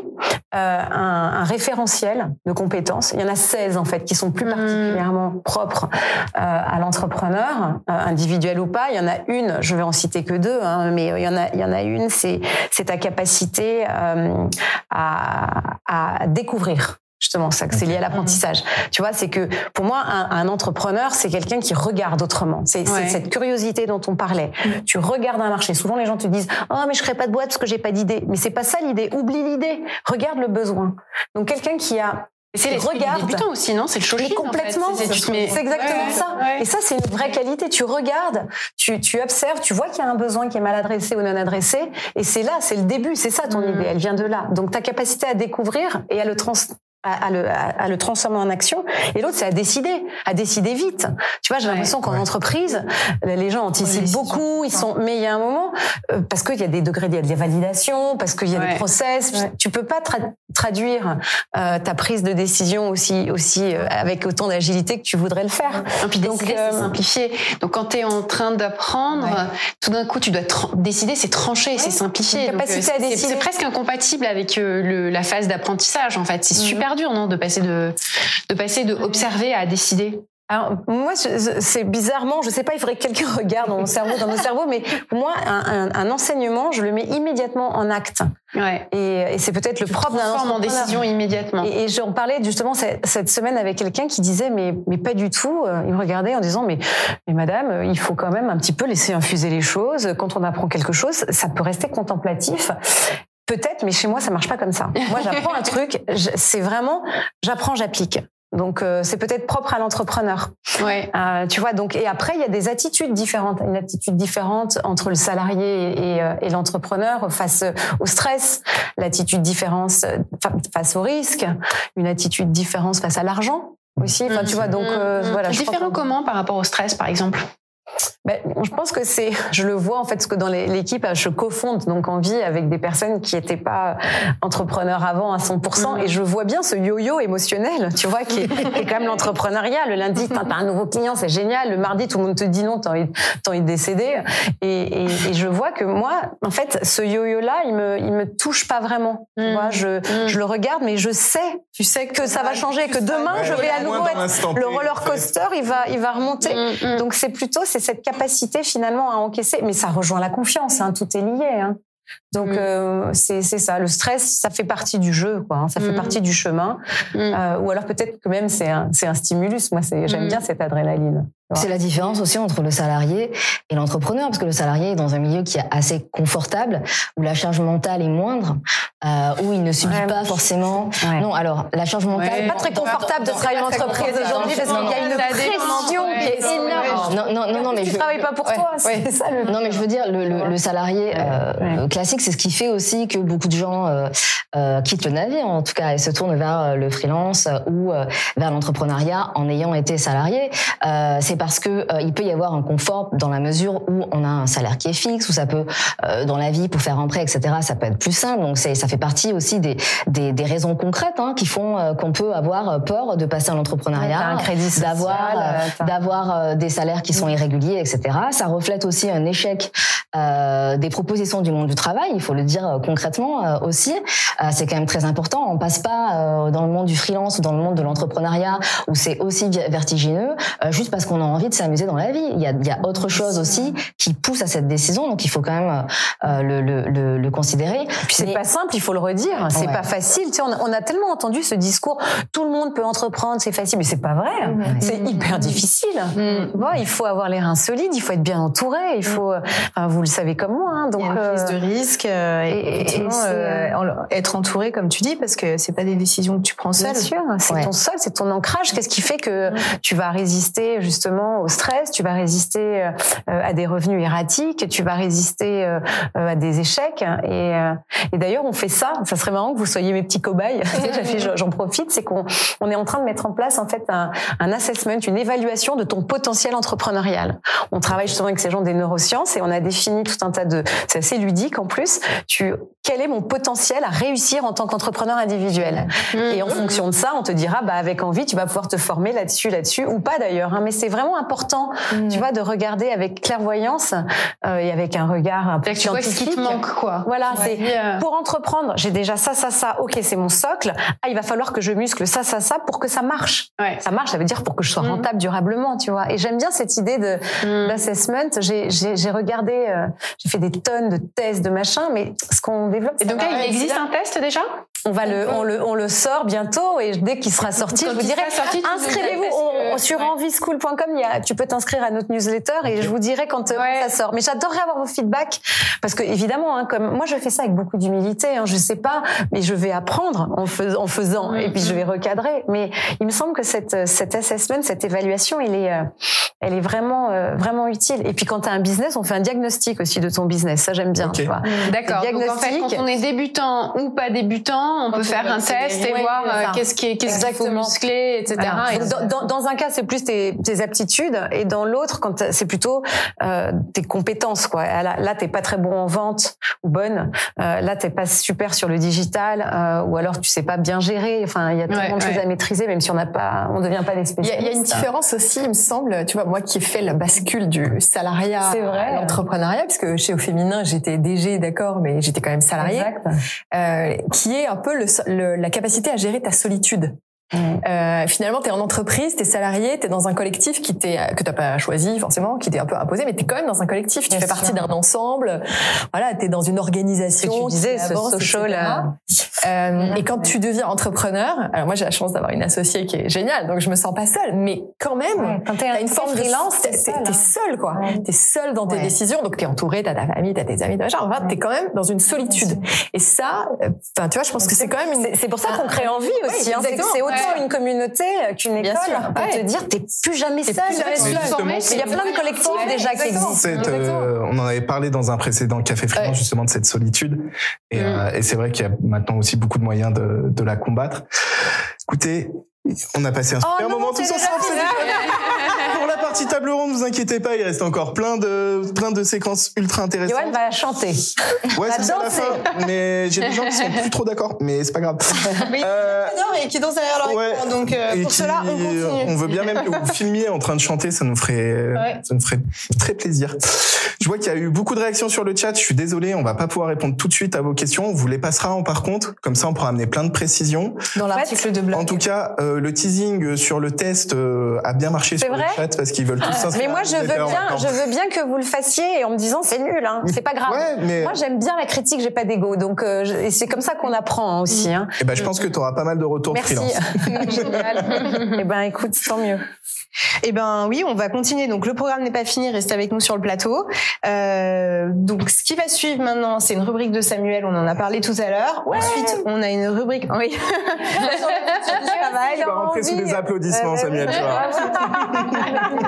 euh, un, un référentiel de compétences. Il y en a 16 en fait qui sont plus Mhm. particulièrement propres à l'entrepreneur, individuel ou pas. Il y en a une, je vais en citer que deux, hein, mais il y en a, il y en a une, c'est ta capacité euh, à, à découvrir. Justement, ça, que c'est lié à l'apprentissage. Tu vois, c'est que pour moi, un, un entrepreneur, c'est quelqu'un qui regarde autrement. C'est Ouais. cette curiosité dont on parlait. Tu regardes un marché. Souvent, les gens te disent Oh, mais je crée pas de boîte parce que j'ai pas d'idée. Mais c'est pas ça l'idée. Oublie l'idée. Regarde le besoin. Donc, quelqu'un qui a C'est l'esprit du Regarde. débutant aussi, non? C'est le show mais complètement. En fait. C'est- exactement Ouais, ça. ouais. Et ça, c'est une vraie qualité. Tu regardes, tu, tu observes, tu vois qu'il y a un besoin qui est mal adressé ou non adressé. Et c'est là, c'est le début. C'est ça ton Mhm. idée. Elle vient de là. Donc ta capacité à découvrir et à le trans à, à le, à, à le transformer en action. Et l'autre, c'est à décider, à décider vite. Tu vois, j'ai Ouais. l'impression qu'en entreprise, les gens anticipent beaucoup. Ils sont, mais il y a un moment euh, parce qu'il y a des degrés, il y a des validations, parce qu'il y a Ouais. des process. Ouais. Tu peux pas tra- traduire euh, ta prise de décision aussi aussi euh, avec autant d'agilité que tu voudrais le faire. Et puis Donc, euh, c'est simplifier. Donc quand tu es en train d'apprendre, Ouais. tout d'un coup, tu dois décider, c'est trancher, c'est euh, à c'est- décider. C'est presque incompatible avec euh, le, la phase d'apprentissage, en fait. C'est Mhm. Super dur, non, de passer de, de passer de observer à décider. Alors moi, c'est bizarrement, je sais pas, il faudrait que quelqu'un regarde dans mon cerveau, dans nos cerveaux, mais moi, un, un- un enseignement, je le mets immédiatement en acte. Ouais. Et, et c'est peut-être le propre d'un Transforme en décision immédiatement. Et, et j'en parlais justement cette, cette semaine avec quelqu'un qui disait mais mais pas du tout. Euh, Il me regardait en disant mais mais madame, euh, il faut quand même un petit peu laisser infuser les choses. Quand on apprend quelque chose, ça peut rester contemplatif. Peut-être, mais chez moi ça marche pas comme ça. Moi j'apprends un truc, c'est vraiment j'apprends, j'applique. Donc euh, c'est peut-être propre à l'entrepreneur. Ouais. Euh, tu vois, donc et après il y a des attitudes différentes, une attitude différente entre le salarié et, euh, et l'entrepreneur face au stress, l'attitude différente fa- face au risque, une attitude différente face à l'argent aussi. Enfin, tu vois, donc euh, Mhm. voilà. Différent comment par rapport au stress, par exemple? Ben, je pense que c'est, je le vois en fait, parce que dans l'équipe, je cofonde donc en vie avec des personnes qui étaient pas entrepreneurs avant à 100%, Mhm. et je vois bien ce yo-yo émotionnel, tu vois, qui est, qui est quand même l'entrepreneuriat. Le lundi, t'as un nouveau client, c'est génial. Le mardi, tout le monde te dit non, t'as envie, t'as envie de décéder. Et, et, et je vois que moi, en fait, ce yo-yo-là, il me, il me touche pas vraiment. Tu vois, je, Mhm. je le regarde, mais je sais Tu sais que ça va changer, que demain, je vais à nouveau être le roller coaster, il va, il va remonter. Mm, mm. Donc c'est plutôt c'est cette capacité finalement à encaisser, mais ça rejoint la confiance, hein, tout est lié. Hein. Donc Mm. euh, c'est ça, le stress, ça fait partie du jeu, quoi. hein, ça fait Mm. partie du chemin. Mm. Euh, ou alors peut-être que même c'est un un stimulus. Moi j'aime bien cette adrénaline. C'est la différence aussi entre le salarié et l'entrepreneur, parce que le salarié est dans un milieu qui est assez confortable, où la charge mentale est moindre, euh, où il ne subit Ouais, pas forcément. Ouais. Non, alors la charge mentale. Ouais. pas très confortable de travailler en entreprise aujourd'hui parce qu'il y a une pression qui est énorme. Non, non, non, non, mais Tu je, travailles pas pour toi, c'est ça le. Non, mais je veux dire, le, le, le salarié euh, classique, c'est ce qui fait aussi que beaucoup de gens euh, quittent le navire, en tout cas, et se tournent vers le freelance ou vers l'entrepreneuriat en ayant été salarié. C'est parce que euh, il peut y avoir un confort dans la mesure où on a un salaire qui est fixe, ou ça peut, euh, dans la vie, pour faire un prêt, etc., ça peut être plus simple. Donc, ça fait partie aussi des, des, des raisons concrètes hein, qui font euh, qu'on peut avoir peur de passer à Ouais, l'entrepreneuriat, t'as un crédit social, d'avoir d'avoir des salaires qui sont irréguliers, etc. Ça reflète aussi un échec des propositions du monde du travail. Il faut le dire concrètement aussi. C'est quand même très important. On passe pas dans le monde du freelance ou dans le monde de l'entrepreneuriat où c'est aussi vertigineux juste parce qu'on a envie de s'amuser dans la vie. Il y a, il y a autre chose aussi qui pousse à cette décision. Donc il faut quand même euh, le, le, le, le considérer. Puis c'est Mais- pas simple, il faut le redire. C'est Ouais. pas facile. Tu sais, on, a, on a tellement entendu ce discours. Tout le monde peut entreprendre, c'est facile, mais c'est pas vrai. C'est hyper difficile. Tu vois, il faut avoir les reins solides, il faut être bien entouré, il faut. euh, enfin, vous le savez comme moi, hein, donc. Il y a une euh, prise de risque euh, et, et- euh, être entouré comme tu dis parce que c'est pas des décisions que tu prends Bien seul. sûr, c'est Ouais. ton sol, c'est ton ancrage. Qu'est-ce qui fait que tu vas résister justement au stress, tu vas résister euh, à des revenus erratiques, tu vas résister euh, euh, à des échecs. Et, et d'ailleurs, on fait ça. Ça serait marrant que vous soyez mes petits cobayes. J'en profite, c'est qu'on on est en train de mettre en place en fait un, un assessment, une évaluation de ton potentiel entrepreneurial. On travaille justement avec ces gens des neurosciences et on a défini tout un tas de. C'est assez ludique en plus. Tu quel est mon potentiel à réussir en tant qu'entrepreneur individuel? Et en fonction de ça, on te dira, bah avec envie, tu vas pouvoir te former là-dessus, là-dessus, ou pas d'ailleurs. Hein, mais c'est vraiment important, tu vois, de regarder avec clairvoyance euh, et avec un regard un peu Tu vois ce qui te manque, quoi. Voilà, c'est euh, pour entreprendre, j'ai déjà ça, ça, ça. Ok, c'est mon socle. Ah, il va falloir que je muscle ça, ça, ça pour que ça marche. Ouais. Ça marche, ça veut dire pour que je sois Mm. rentable durablement, tu vois. Et j'aime bien cette idée de Mm. d'assessment. J'ai regardé, euh, j'ai fait des tonnes de tests, de machin, mais ce qu'on développe, Et donc là, il existe un test déjà? On va le, on le, on le sort bientôt et dès qu'il sera sorti, Quand je vous dirai, inscrivez-vous sur ouais. envischool.com. Il y a, tu peux t'inscrire à notre newsletter et je vous dirai quand euh, Ouais. ça sort. Mais j'adorerais avoir vos feedbacks parce que évidemment, hein, comme moi, je fais ça avec beaucoup d'humilité. Hein, je sais pas, mais je vais apprendre en, fais- en faisant et puis je vais recadrer. Mais il me semble que cette, cet assessment, cette évaluation, il est, euh, elle est vraiment, euh, vraiment utile. Et puis quand tu as un business, on fait un diagnostic aussi de ton business. Ça, j'aime bien. Ok. Tu vois. D'accord. Donc en fait, Diagnostic. quand on est débutant ou pas débutant, on peut faire un test et voir euh, qu'est-ce qui est, qu'est-ce qu'il faut muscler, etc. Voilà. Et Donc, dans, dans, dans un cas, c'est plus tes, tes aptitudes, et dans l'autre, quand c'est plutôt euh, tes compétences. Quoi. Là, là t'es pas très bon en vente ou bonne. Euh, là, t'es pas super sur le digital, euh, ou alors tu sais pas bien gérer. Enfin, il y a tellement Ouais, de choses ouais. à maîtriser, même si on n'a pas, on devient pas des Il y, a, spécialistes. il y a une différence aussi, il me semble, tu vois, moi qui ai fait la bascule du salariat C'est vrai. à l'entrepreneuriat, parce que chez Au Féminin, j'étais DG, d'accord, mais j'étais quand même salarié, Exact. euh, qui est un peu le, le- la capacité à gérer ta solitude. Euh, finalement, tu es en entreprise, tu es salarié, tu es dans un collectif qui t'est que t'as pas choisi forcément, qui t'est un peu imposé, mais tu es quand même dans un collectif, tu Bien fais sûr. partie d'un ensemble. Voilà, tu es dans une organisation. que tu qui disais, ce avance, social. euh, Euh, et quand tu deviens entrepreneur, alors moi j'ai la chance d'avoir une associée qui est géniale, donc je me sens pas seule, mais quand même, Ouais, quand t'es t'as un une forme de freelance, t'es seul, hein. seul quoi, Ouais. t'es seul dans tes décisions, donc t'es entouré, t'as ta famille, t'as tes amis, t'as machin, enfin t'es quand même dans une solitude. Et ça, euh, enfin tu vois, je pense que c'est quand même une. C'est- pour ça qu'on crée envie aussi. hein. C'est une communauté qu'une Bien école sûr. pour Ouais. te dire t'es plus jamais seul. Il y a plein de collectifs Ouais, déjà qui existent. Euh, on en avait parlé dans un précédent Café Freelance Ouais. justement de cette solitude et, Mm. euh, et c'est vrai qu'il y a maintenant aussi beaucoup de moyens de, de la combattre. Écoutez, on a passé un super non, moment tous ensemble. déjà c'est Pour la partie table ronde, vous inquiétez pas, il reste encore plein de plein de séquences ultra intéressantes. Johan va chanter. Ouais, c'est ça la fin, mais j'ai des gens qui sont plus trop d'accord, mais c'est pas grave. Mais Euh, j'adore et qui dansent derrière leur ouais. écran. Donc euh, pour qui- cela, on continue. on veut bien même que vous filmiez en train de chanter, ça nous ferait, Ouais. ça nous ferait très plaisir. Je vois qu'il y a eu beaucoup de réactions sur le chat. Je suis désolé, on va pas pouvoir répondre tout de suite à vos questions. On vous les passera en par contre, comme ça on pourra amener plein de précisions. Dans l'article de blog. En tout cas, euh, le teasing sur le test euh, a bien marché sur vrai le chat parce veulent tous. Mais moi, je veux bien, je veux bien que vous le fassiez et en me disant c'est nul, hein. c'est pas grave. Ouais, mais Moi, j'aime bien la critique, j'ai pas d'ego, donc euh, et c'est comme ça qu'on apprend hein, aussi. Hein. eh ben, je pense que tu auras pas mal de retours Merci. freelance. Génial. Eh ben, écoute, tant mieux. Eh ben oui, on va continuer. Donc le programme n'est pas fini, restez avec nous sur le plateau. Euh, donc ce qui va suivre maintenant, c'est une rubrique de Samuel, on en a parlé tout à l'heure. Ensuite, on a une rubrique. Oui. Tu vas rentrer sous des applaudissements, Samuel, tu vois.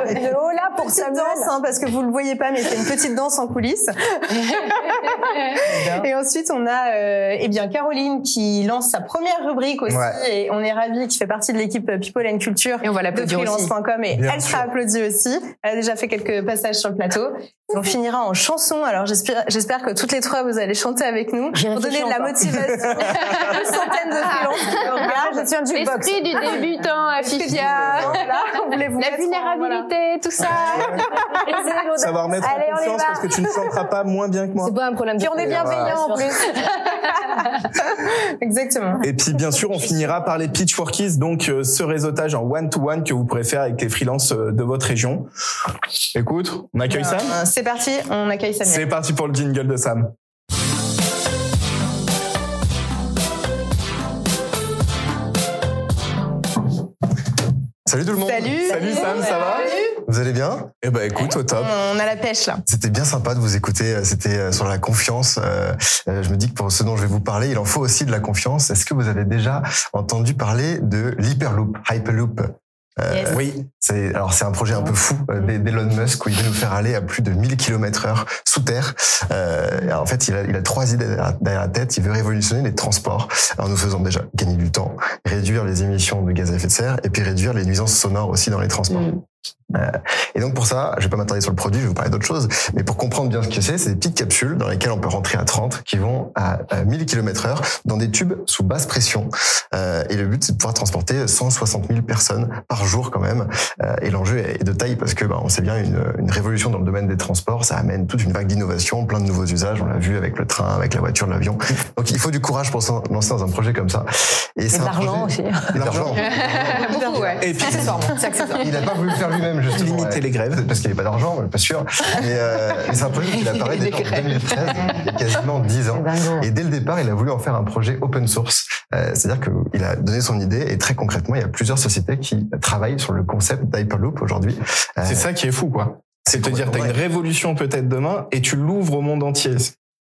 Le haut là pour Petite Samuel. danse, hein, parce que vous le voyez pas, mais c'est une petite danse en coulisses. et ensuite, on a euh, eh bien Caroline qui lance sa première rubrique aussi, Ouais. et on est ravis, qui fait partie de l'équipe People and Culture Et on va de l'applaudir aussi. Et Bien elle sûr. sera applaudie aussi. Elle a déjà fait quelques passages sur le plateau. On finira en chanson. Alors j'espère, j'espère que toutes les trois vous allez chanter avec nous pour donner de la motivation à une centaine de freelances qui regardent. Je jukebox. L'esprit du débutant, voulait vous La mettre en- voilà. vulnérabilité, tout ça. Savoir mettre Allez, en confiance parce que tu ne chanteras pas moins bien que moi. C'est pas un problème Puis on est bienveillant en plus. Exactement. Et puis bien sûr, on finira par les pitchworkies, donc euh, ce réseautage en one-to-one que vous pourrez faire avec les freelances euh, de votre région. Écoute, on accueille Sam Euh, C'est parti, on accueille Samuel. C'est parti pour le jingle de Sam. Salut tout le monde. Salut. Salut Sam, ça va Vous allez bien? Eh ben écoute, au top. On a la pêche là. C'était bien sympa de vous écouter. euh, C'était sur la confiance. Je me dis que pour ce dont je vais vous parler, il en faut aussi de la confiance. Est-ce que vous avez déjà entendu parler de l'Hyperloop, Hyperloop? Euh. Oui, c'est alors c'est un projet un peu fou euh, d'E- d'Elon Musk où il veut nous faire aller à plus de 1000 km heure sous terre. Euh, en fait, il a, il a trois idées derrière derrière la tête. Il veut révolutionner les transports en nous faisant déjà gagner du temps, réduire les émissions de gaz à effet de serre et puis réduire les nuisances sonores aussi dans les transports. Mm. Euh, et donc pour ça, je vais pas m'attarder sur le produit, je vais vous parler d'autre chose, mais pour comprendre bien ce que c'est, c'est des petites capsules dans lesquelles on peut rentrer à 30 qui vont à, à 1000 km heure dans des tubes sous basse pression. Euh, et le but, c'est de pouvoir transporter 160 000 personnes par jour quand même. Euh, et l'enjeu est de taille parce que bah, on sait bien une, une révolution dans le domaine des transports, ça amène toute une vague d'innovation, plein de nouveaux usages. On l'a vu avec le train, avec la voiture, l'avion. Donc il faut du courage pour se lancer dans un projet comme ça. Et, Et c'est l'argent projet- aussi. Et de l'argent. Beaucoup, ouais. Et puis C'est accessoire. Il n'a pas voulu le faire lui-même, justement. Limiter les grèves. Parce qu'il n'y avait pas d'argent, pas sûr. Mais, euh, c'est un projet qui apparaît déjà en 2013, il y a quasiment 10 ans. Et dès le départ, il a voulu en faire un projet open source. Euh, C'est-à-dire qu'il a donné son idée et très concrètement, il y a plusieurs sociétés qui travaillent sur le concept d'Hyperloop aujourd'hui. Euh, c'est ça qui est fou, quoi. C'est de te dire, t'as une Ouais. révolution peut-être demain et tu l'ouvres au monde entier.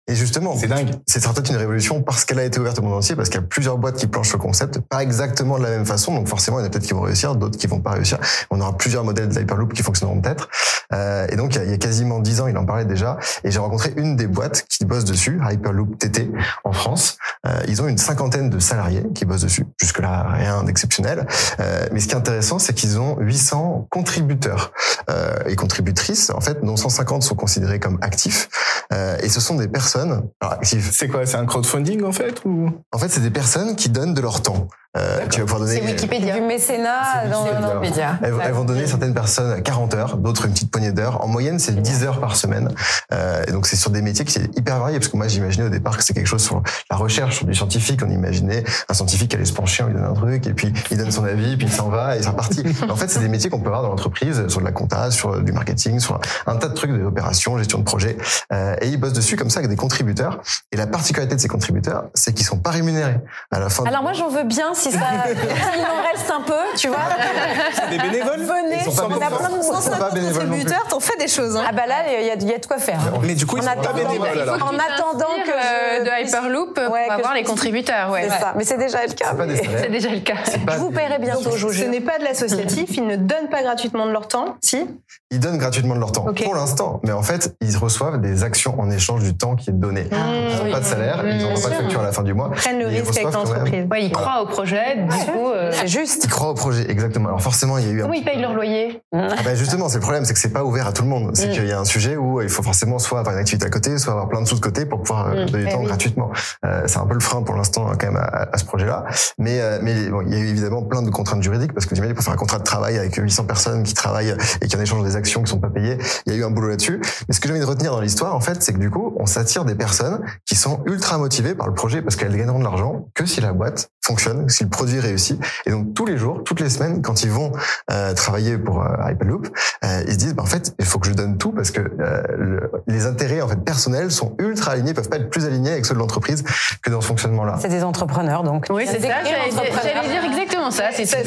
Et justement, C'est dingue. c'est certainement une révolution parce qu'elle a été ouverte au monde entier, parce qu'il y a plusieurs boîtes qui planchent le concept, pas exactement de la même façon, donc forcément il y en a peut-être qui vont réussir, d'autres qui vont pas réussir. On aura plusieurs modèles de l'Hyperloop qui fonctionneront peut-être. Euh, et donc il y, a, il y a quasiment dix ans, il en parlait déjà, et j'ai rencontré une des boîtes qui bosse dessus, Hyperloop TT en France. Euh, ils ont une cinquantaine de salariés qui bossent dessus. Jusque-là, rien d'exceptionnel. Euh, mais ce qui est intéressant, c'est qu'ils ont 800 contributeurs euh, et contributrices, en fait, dont 150 sont considérés comme actifs. Euh, et ce sont des personnes, alors actifs, C'est quoi C'est un crowdfunding en fait ou? En fait, c'est des personnes qui donnent de leur temps. Euh, tu vas pouvoir donner. C'est Wikipédia. Du mécénat dans Wikipédia. Elles, elles vont donner certaines personnes 40 heures, d'autres une petite poignée d'heures. En moyenne, c'est 10 heures par semaine. Euh, et donc, c'est sur des métiers qui sont hyper variés. Parce que moi, j'imaginais au départ que c'est quelque chose sur la recherche, sur du scientifique. On imaginait un scientifique qui allait se pencher, on lui donne un truc, et puis il donne son avis, puis il s'en va, et c'est reparti. En fait, c'est des métiers qu'on peut avoir dans l'entreprise, sur de la compta, sur du marketing, sur un tas de trucs, des opérations, gestion de projet. Euh, et ils bossent dessus comme ça avec des contributeurs. Et la particularité de ces contributeurs, c'est qu'ils sont pas rémunérés à la fin. Alors moi j'en veux bien si ça s'il en reste un peu, tu vois. C'est des bénévoles Venez, Ils sont pas on a plein de Ils sont pas bénévoles non plus. Contributeur, t'en fais des choses. Hein. Ah bah là il y a, il y a de quoi faire. Mais du coup, ils En sont pas attendant- bénévoles alors. En attendant que euh, de Hyperloop Ouais, je les contributeurs, ouais. C'est ça, mais c'est déjà le cas. C'est déjà le cas. Je vous paierai bientôt, je vous Ce n'est pas de l'associatif, ils ne donnent pas gratuitement de leur temps, si? Ils donnent gratuitement de leur temps pour l'instant, mais en fait, ils reçoivent des actions en échange du temps qui est donné. ils n'ont oui. pas de salaire, ils n'auront pas de facture à la fin du mois. Ils prennent le risque avec l'entreprise. Ouais, ils croient au projet, du coup. euh, C'est juste. Ils croient au projet, exactement. Alors forcément, il y a eu un Comment ils payent leur loyer Ah bah justement, c'est le problème, c'est que c'est pas ouvert à tout le monde. C'est Mm. qu'il y a un sujet où il faut forcément soit avoir une activité à côté, soit avoir plein de sous de côté pour pouvoir euh, Mm. donner du Eh temps oui. gratuitement. Euh, c'est un peu le frein pour l'instant quand même à, à ce projet-là. Mais euh, mais bon, il y a eu évidemment plein de contraintes juridiques parce que vous imaginez pour faire un contrat de travail avec 800 personnes qui travaillent et qui en échangent des actions qui sont pas payées, il y a eu un boulot là-dessus. Mais ce que j'ai envie de retenir dans l'histoire, en fait, c'est que du coup, on s'attire des personnes qui sont ultra motivées par le projet parce qu'elles gagneront de l'argent que si la boîte fonctionne, si le produit réussit. Et donc tous les jours, toutes les semaines, quand ils vont euh, travailler pour euh, Hyperloop, euh, ils se disent, bah, en fait, il faut que je donne tout parce que euh, le- les intérêts en fait personnels sont ultra alignés, ils peuvent pas être plus alignés avec ceux de l'entreprise que dans ce fonctionnement-là. C'est des entrepreneurs, donc. Oui, c'est ça. J'allais dire- entrepreneurs. j'allais dire exactement ça. C'est Ça,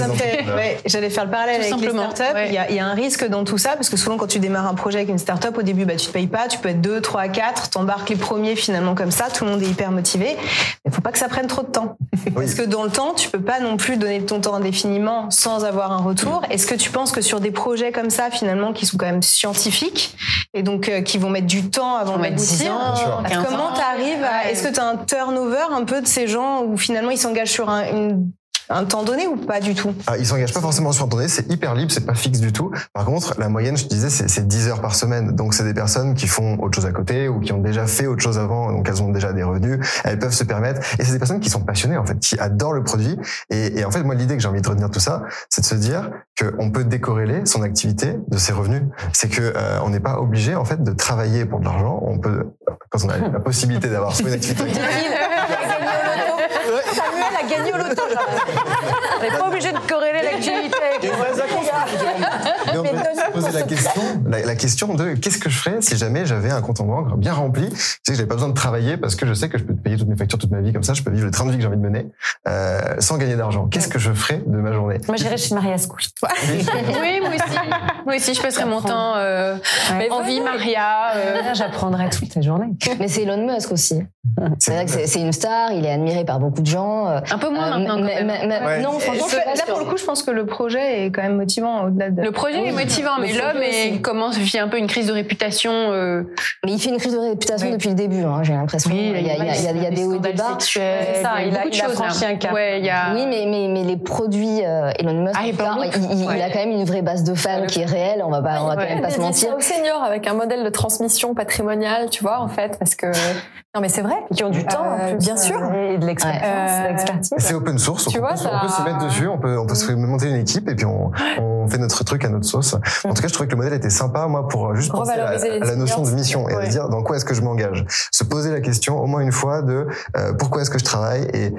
ouais, J'allais faire le parallèle Tout avec simplement, les startups. ouais. Il, y a, il y a un risque dans tout ça parce que souvent quand tu démarres un projet avec une startup, au début, bah, tu te payes pas, tu peux être 2, 3, 4, t'embarques les premiers finalement comme ça, tout le monde est hyper motivé. Mais faut pas que ça prenne trop de temps. Parce que dans le temps, tu peux pas non plus donner de ton temps indéfiniment sans avoir un retour. Est-ce que tu penses que sur des projets comme ça, finalement, qui sont quand même scientifiques et donc euh, qui vont mettre du temps avant Ouais, 10 d'aboutir, ans, Bien sûr. 15 Comment tu arrives à. Est-ce que tu as un turnover un peu de ces gens où finalement ils s'engagent sur un, une- un temps donné ou pas du tout? Ah, ils s'engagent pas forcément sur un temps donné, c'est hyper libre, c'est pas fixe du tout. Par contre, la moyenne, je te disais, c'est c'est 10 heures par semaine. Donc, c'est des personnes qui font autre chose à côté ou qui ont déjà fait autre chose avant, donc elles ont déjà des revenus, elles peuvent se permettre. Et c'est des personnes qui sont passionnées, en fait, qui adorent le produit. Et, et en fait, moi, l'idée que j'ai envie de retenir tout ça, c'est de se dire qu'on peut décorréler son activité de ses revenus. C'est que euh, on n'est pas obligé, en fait, de travailler pour de l'argent. On peut, quand on a la possibilité d'avoir une activité gagné. On n'est pas obligé de corréler l'activité. Mais on peut se poser la question, la, la question de qu'est-ce que je ferais si jamais j'avais un compte en banque bien rempli, tu sais que j'avais pas besoin de travailler parce que je sais que je peux payer toutes mes factures toute ma vie comme ça, je peux vivre le train de vie que j'ai envie de mener euh, sans gagner d'argent. Qu'est-ce que je ferais de ma journée? Moi, j'irais chez Maria Scouch. Oui, moi aussi. Moi aussi, je passerai mon temps euh, Ouais. en vie, Maria. euh, J'apprendrai toute la journée. Mais c'est Elon Musk aussi. C'est vrai que c'est- c'est une star, il est admiré par beaucoup de gens. euh, un peu moins euh, maintenant. quand mais- même. Ouais. Non, franchement, Là, pour le coup, je pense que le projet est quand même motivant au-delà de. Le projet est motivant, le mais l'homme commence vit un peu une crise de réputation. euh, Mais il fait une crise de réputation Oui. depuis le début, hein, j'ai l'impression. oui, il y a, il y a- il y a- il y a des hauts et des bas. sexuels, C'est ça, il y a il a- beaucoup de il a choses, un cap. Ouais, il y a. Oui, mais, mais, mais les produits euh, Elon Musk, Ah, il, ouais. a quand même une vraie base de fans qui est réelle, on va, pas, on va quand même pas se mentir. aux seniors avec un modèle de transmission patrimoniale, tu vois, en fait, parce que non, mais c'est vrai. Qui ont du temps, Euh, bien sûr. Et de l'expérience, Ouais. de l'expertise. C'est open source, Tu on, vois, on peut se mettre dessus, on peut, on peut se monter une équipe et puis on, on fait notre truc à notre sauce. En tout cas, je trouvais que le modèle était sympa, moi, pour juste penser à, à la notion de mission et ouais. de dire dans quoi est-ce que je m'engage. Se poser la question au moins une fois de euh, pourquoi est-ce que je travaille et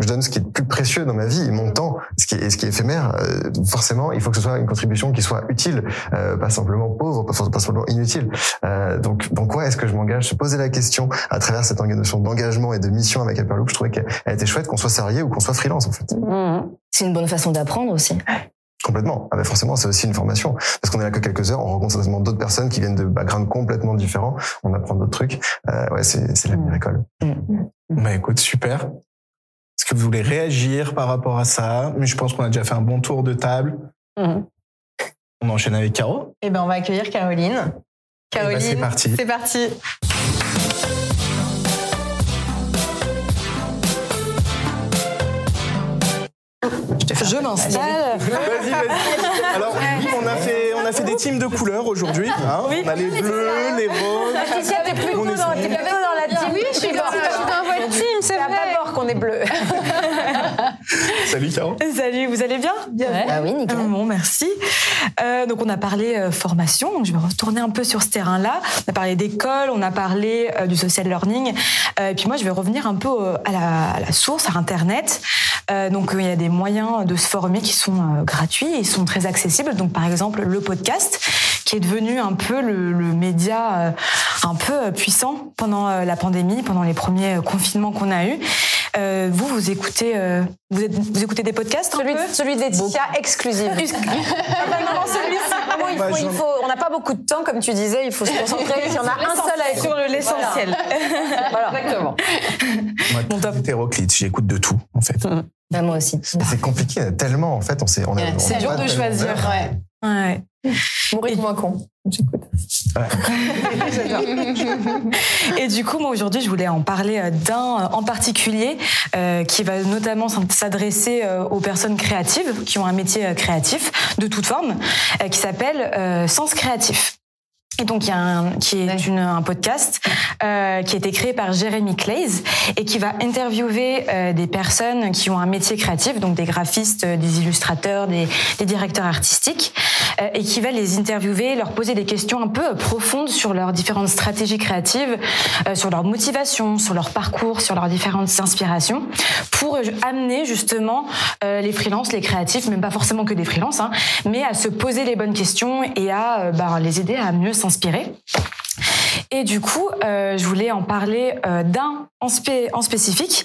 je donne ce qui est le plus précieux dans ma vie, mon temps, ce qui est, ce qui est éphémère. euh, forcément, il faut que ce soit une contribution qui soit utile, euh, pas simplement pauvre, pas, pas simplement inutile. Euh, donc, dans quoi est-ce que je m'engage? Se poser la question à travers cette notion d'engagement et de mission avec Hyperloop, je trouvais qu'elle elle était chouette qu'on soit salarié ou qu'on soit freelance en fait. Mhm. C'est une bonne façon d'apprendre aussi. Complètement. Ah ben forcément, c'est aussi une formation. Parce qu'on est là que quelques heures, on rencontre certainement d'autres personnes qui viennent de backgrounds complètement différents. On apprend d'autres trucs. Euh, ouais, c'est c'est la meilleure école. Bah écoute, super. Est-ce que vous voulez réagir par rapport à ça? Mais je pense qu'on a déjà fait un bon tour de table. Mhm. On enchaîne avec Caro. Eh ben, on va accueillir Caroline. Eh ben, c'est parti. C'est parti. Je m'installe. Vas-y, vas-y. Alors, oui, on a fait, on a fait des teams de couleurs aujourd'hui. hein. On a les bleus, les roses. Laetitia, t'es plutôt dans, plutôt dans la team. Oui, je suis dans, votre team, c'est C'est à vrai. d'abord qu'on est bleu. Salut, Caro. Salut, vous allez bien? Ah oui, nickel. Bon, merci. Euh, donc on a parlé euh, formation, donc je vais retourner un peu sur ce terrain-là. On a parlé d'école, on a parlé euh, du social learning, Euh, et puis moi je vais revenir un peu euh, à, la, à la source, à Internet. Euh, donc euh, il y a des moyens de se former qui sont euh, gratuits, et sont très accessibles. Donc par exemple le podcast, qui est devenu un peu le, le média euh, un peu euh, puissant pendant euh, la pandémie, pendant les premiers confinements qu'on a eus. Euh, vous, vous écoutez, euh, vous, êtes- vous écoutez des podcasts un Celui, peu celui de Laetitia, exclusif. Ah bah non, non, celui-ci, Vraiment, il Bah, faut, il j'en- faut, on n'a pas beaucoup de temps, comme tu disais, il faut se concentrer. Il y en a un seul à écouter. sur le- l'essentiel. Voilà. Exactement. Moi, Mon top. hétéroclite, j'écoute de tout, en fait. Bah, moi aussi. C'est compliqué, tellement en fait. On sait, on a- on C'est dur de choisir. Ouais. Mon rythme moins con. J'écoute. Et du coup, moi aujourd'hui, je voulais en parler euh, d'un euh, en particulier euh, qui va notamment s'adresser euh, aux personnes créatives qui ont un métier créatif de toute forme, euh, qui s'appelle euh, Sens Créatif. Et donc, il y a un, qui est une, un podcast euh, qui a été créé par Jérémy Clays et qui va interviewer euh, des personnes qui ont un métier créatif, donc des graphistes, euh, des illustrateurs, des, des directeurs artistiques, euh, et qui va les interviewer, leur poser des questions un peu profondes sur leurs différentes stratégies créatives, sur leur motivation, sur leur parcours, sur leurs différentes inspirations, pour amener justement les freelances, les créatifs, même pas forcément que des freelances, hein, mais à se poser les bonnes questions et à bah, les aider à mieux s'inspirer. Et du coup, euh, je voulais en parler euh, d'un en, spé en spécifique.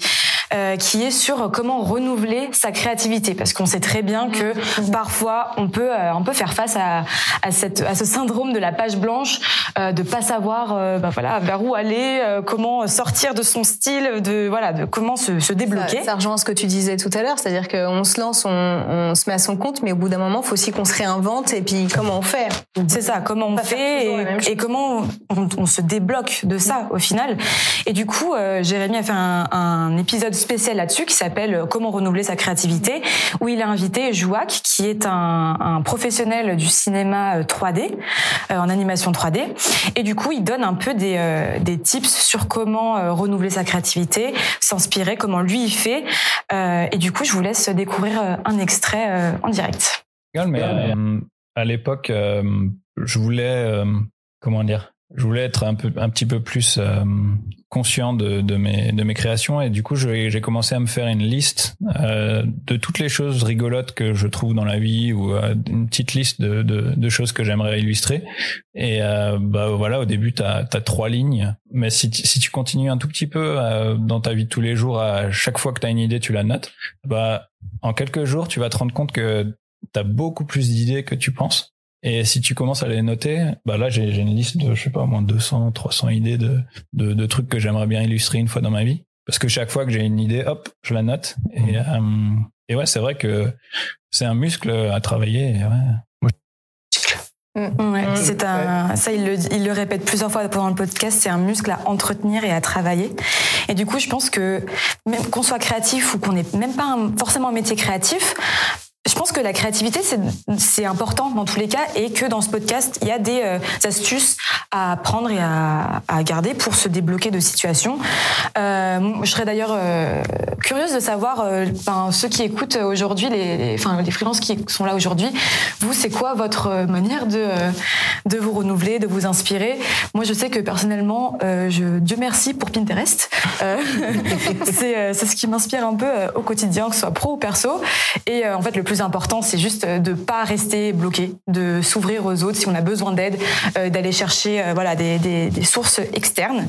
Euh, qui est sur comment renouveler sa créativité parce qu'on sait très bien que parfois on peut euh, on peut faire face à, à cette à ce syndrome de la page blanche euh, de pas savoir euh, bah voilà vers où aller comment sortir de son style de voilà de comment se, se débloquer Ça, ça rejoint ce que tu disais tout à l'heure, c'est-à-dire qu'on se lance, on, on se met à son compte, mais au bout d'un moment, il faut aussi qu'on se réinvente et puis comment on fait? C'est ça, comment on faire fait et, comment on, on se débloque de ça au final. Et du coup, Jérémy a fait un, un épisode spécial là-dessus qui s'appelle euh, Comment renouveler sa créativité, où il a invité Jouac, qui est un, un professionnel du cinéma euh, 3D, euh, en animation 3D. Et du coup, il donne un peu des, euh, des tips sur comment euh, renouveler sa créativité, s'inspirer, comment lui il fait. Euh, et du coup, je vous laisse découvrir euh, un extrait euh, en direct. mais euh, à l'époque, euh, je voulais, euh, comment dire, je voulais être un peu, un petit peu plus euh, conscient de, de mes, de mes créations et du coup, j'ai commencé à me faire une liste euh, de toutes les choses rigolotes que je trouve dans la vie ou euh, une petite liste de, de, de choses que j'aimerais illustrer. Et euh, bah voilà, au début, t'as as trois lignes, mais si, si tu continues un tout petit peu euh, dans ta vie de tous les jours, à chaque fois que t'as une idée, tu la notes. Bah en quelques jours, tu vas te rendre compte que t'as beaucoup plus d'idées que tu penses. Et si tu commences à les noter, bah là j'ai j'ai une liste de je sais pas au moins 200, 300 idées de de, de trucs que j'aimerais bien illustrer une fois dans ma vie. Parce que chaque fois que j'ai une idée, hop, je la note. Et euh, et ouais, c'est vrai que c'est un muscle à travailler. ouais. Ouais, c'est un, ça il le, il le répète plusieurs fois pendant le podcast, c'est un muscle à entretenir et à travailler. Et du coup, je pense que même qu'on soit créatif ou qu'on n'ait même pas un- forcément un métier créatif, je pense que la créativité, c'est, important dans tous les cas et que dans ce podcast, il y a des euh, astuces à prendre et à, garder pour se débloquer de situations. Euh, je serais d'ailleurs euh, curieuse de savoir, enfin, ceux qui écoutent aujourd'hui, les, les- enfin, les freelances qui sont là aujourd'hui, vous, c'est quoi votre manière de, de vous renouveler, de vous inspirer? Moi, je sais que personnellement, Dieu merci pour Pinterest. C'est ce qui m'inspire un peu au quotidien, que ce soit pro ou perso. Et en fait, le plus important, c'est juste euh, de pas rester bloqué, de s'ouvrir aux autres si on a besoin d'aide, euh, d'aller chercher euh, voilà des, des, des sources externes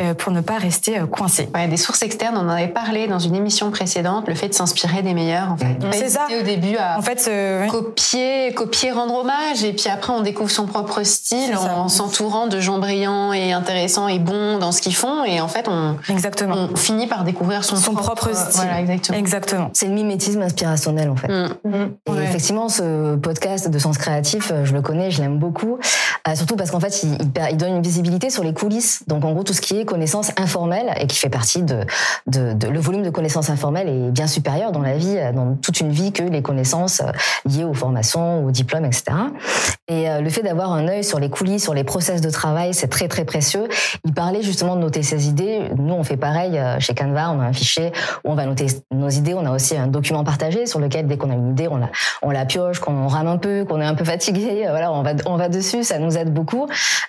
euh, pour ne pas rester coincé. Ouais, des sources externes, on en avait parlé dans une émission précédente, le fait de s'inspirer des meilleurs. En fait. Pas C'est ça. au début à En fait, euh, ouais. copier, copier, rendre hommage, et puis après on découvre son propre style en s'entourant de gens brillants et intéressants et bons dans ce qu'ils font, et en fait on, exactement. on finit par découvrir son, Son propre style. Voilà, exactement. Exactement. C'est le mimétisme inspirationnel en fait. Mm. Et Ouais. effectivement, ce podcast de Sens Créatif, euh, je le connais, je l'aime beaucoup. Euh, surtout parce qu'en fait, il, il per- il donne une visibilité sur les coulisses. Donc, en gros, tout ce qui est connaissances informelles et qui fait partie de, de, de- le volume de connaissances informelles est bien supérieur dans la vie, euh, dans toute une vie que les connaissances liées aux formations, aux diplômes, etc. Et euh, le fait d'avoir un œil sur les coulisses, sur les process de travail, c'est très très précieux. Il parlait justement de noter ses idées. Nous, on fait pareil chez Canva. On a un fichier où on va noter nos idées. On a aussi un document partagé sur lequel, dès qu'on a une idée, on la, on la pioche, qu'on rame un peu, qu'on est un peu fatigué. euh, Voilà, on va, on va dessus. Ça nous aide beaucoup.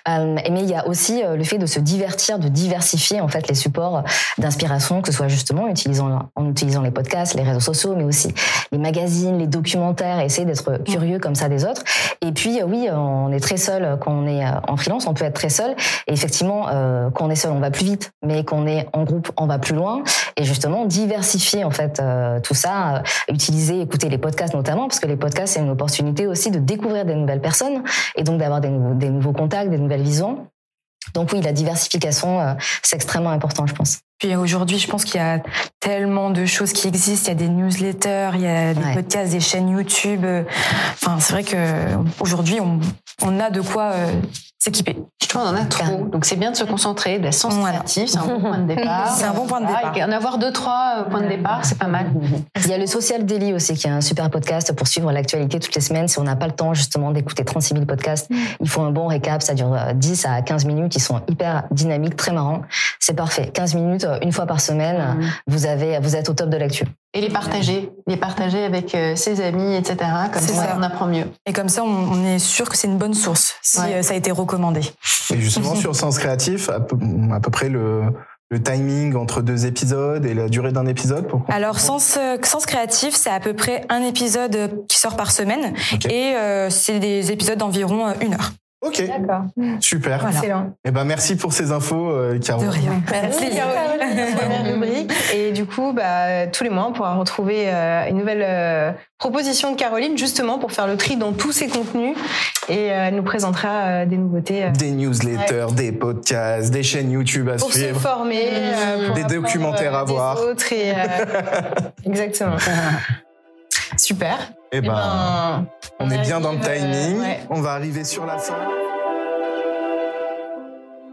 Euh, mais il y a aussi euh, le fait de se divertir, de diversifier en fait les supports d'inspiration, que ce soit justement utilisant, en utilisant les podcasts, les réseaux sociaux, mais aussi les magazines, les documentaires, essayer d'être curieux comme ça des autres. Et puis, oui, on est très seul quand on est en freelance, on peut être très seul. Et effectivement, euh, quand on est seul, on va plus vite, mais quand on est en groupe, on va plus loin. Et justement, diversifier en fait euh, tout ça, utiliser, écouter les podcasts notamment, parce que les podcasts, c'est une opportunité aussi de découvrir des nouvelles personnes et donc d'avoir des, nouveaux- des nouveaux contacts, des nouvelles visions. Donc oui, la diversification, euh, c'est extrêmement important, je pense. Puis aujourd'hui, je pense qu'il y a tellement de choses qui existent. Il y a des newsletters, il y a des Ouais. podcasts, des chaînes YouTube. euh, Enfin, c'est vrai que aujourd'hui, on, on a de quoi euh, s'équiper. Je trouve qu'on en a trop. Donc c'est bien de se concentrer, de la sens Voilà. c'est un bon point de départ. C'est un bon point de Voilà, départ. En avoir deux, trois euh, points de départ, c'est pas mal. Il y a le Social Daily aussi, qui est un super podcast pour suivre l'actualité toutes les semaines. Si on n'a pas le temps justement d'écouter 36 000 podcasts, il faut un bon récap. Ça dure euh, 10 à 15 minutes. Ils sont hyper dynamiques, très marrants. C'est parfait. 15 minutes, euh, une fois par semaine, vous avez, vous êtes au top de l'actu. Et les partager, les partager avec euh, ses amis, etc. Comme C'est ça, ça. on apprend mieux. Et comme ça, on, est sûr que c'est une bonne source si Ouais. euh, ça a été recommandé. Et justement, sur Sens Créatif, à peu, à peu près le, le timing entre deux épisodes et la durée d'un épisode pour Alors, Sens, euh, Sens Créatif, c'est à peu près un épisode qui sort par semaine. Et euh, c'est des épisodes d'environ une heure. Ok, D'accord. super. Voilà. Excellent. Eh ben, merci pour ces infos, euh, Caro. De rien. Merci Caroline. Rubrique. Et du coup, bah, tous les mois, on pourra retrouver euh, une nouvelle euh, proposition de Caroline, justement pour faire le tri dans tous ses contenus. Et euh, elle nous présentera euh, des nouveautés euh, Des newsletters, des podcasts, des chaînes YouTube à pour se suivre. former, euh, pour Des documentaires à des voir. autres et, euh, Exactement. Super. Eh Eh ben, ben, on est bien dans le euh, timing. ouais. On va arriver sur la fin.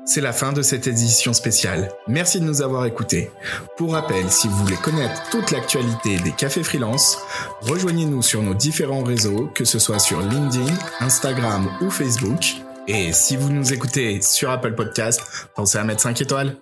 C'est la fin de cette édition spéciale. Merci de nous avoir écoutés. Pour rappel, si vous voulez connaître toute l'actualité des cafés freelance, rejoignez-nous sur nos différents réseaux, que ce soit sur LinkedIn, Instagram ou Facebook. Et si vous nous écoutez sur Apple Podcast, pensez à mettre 5 étoiles.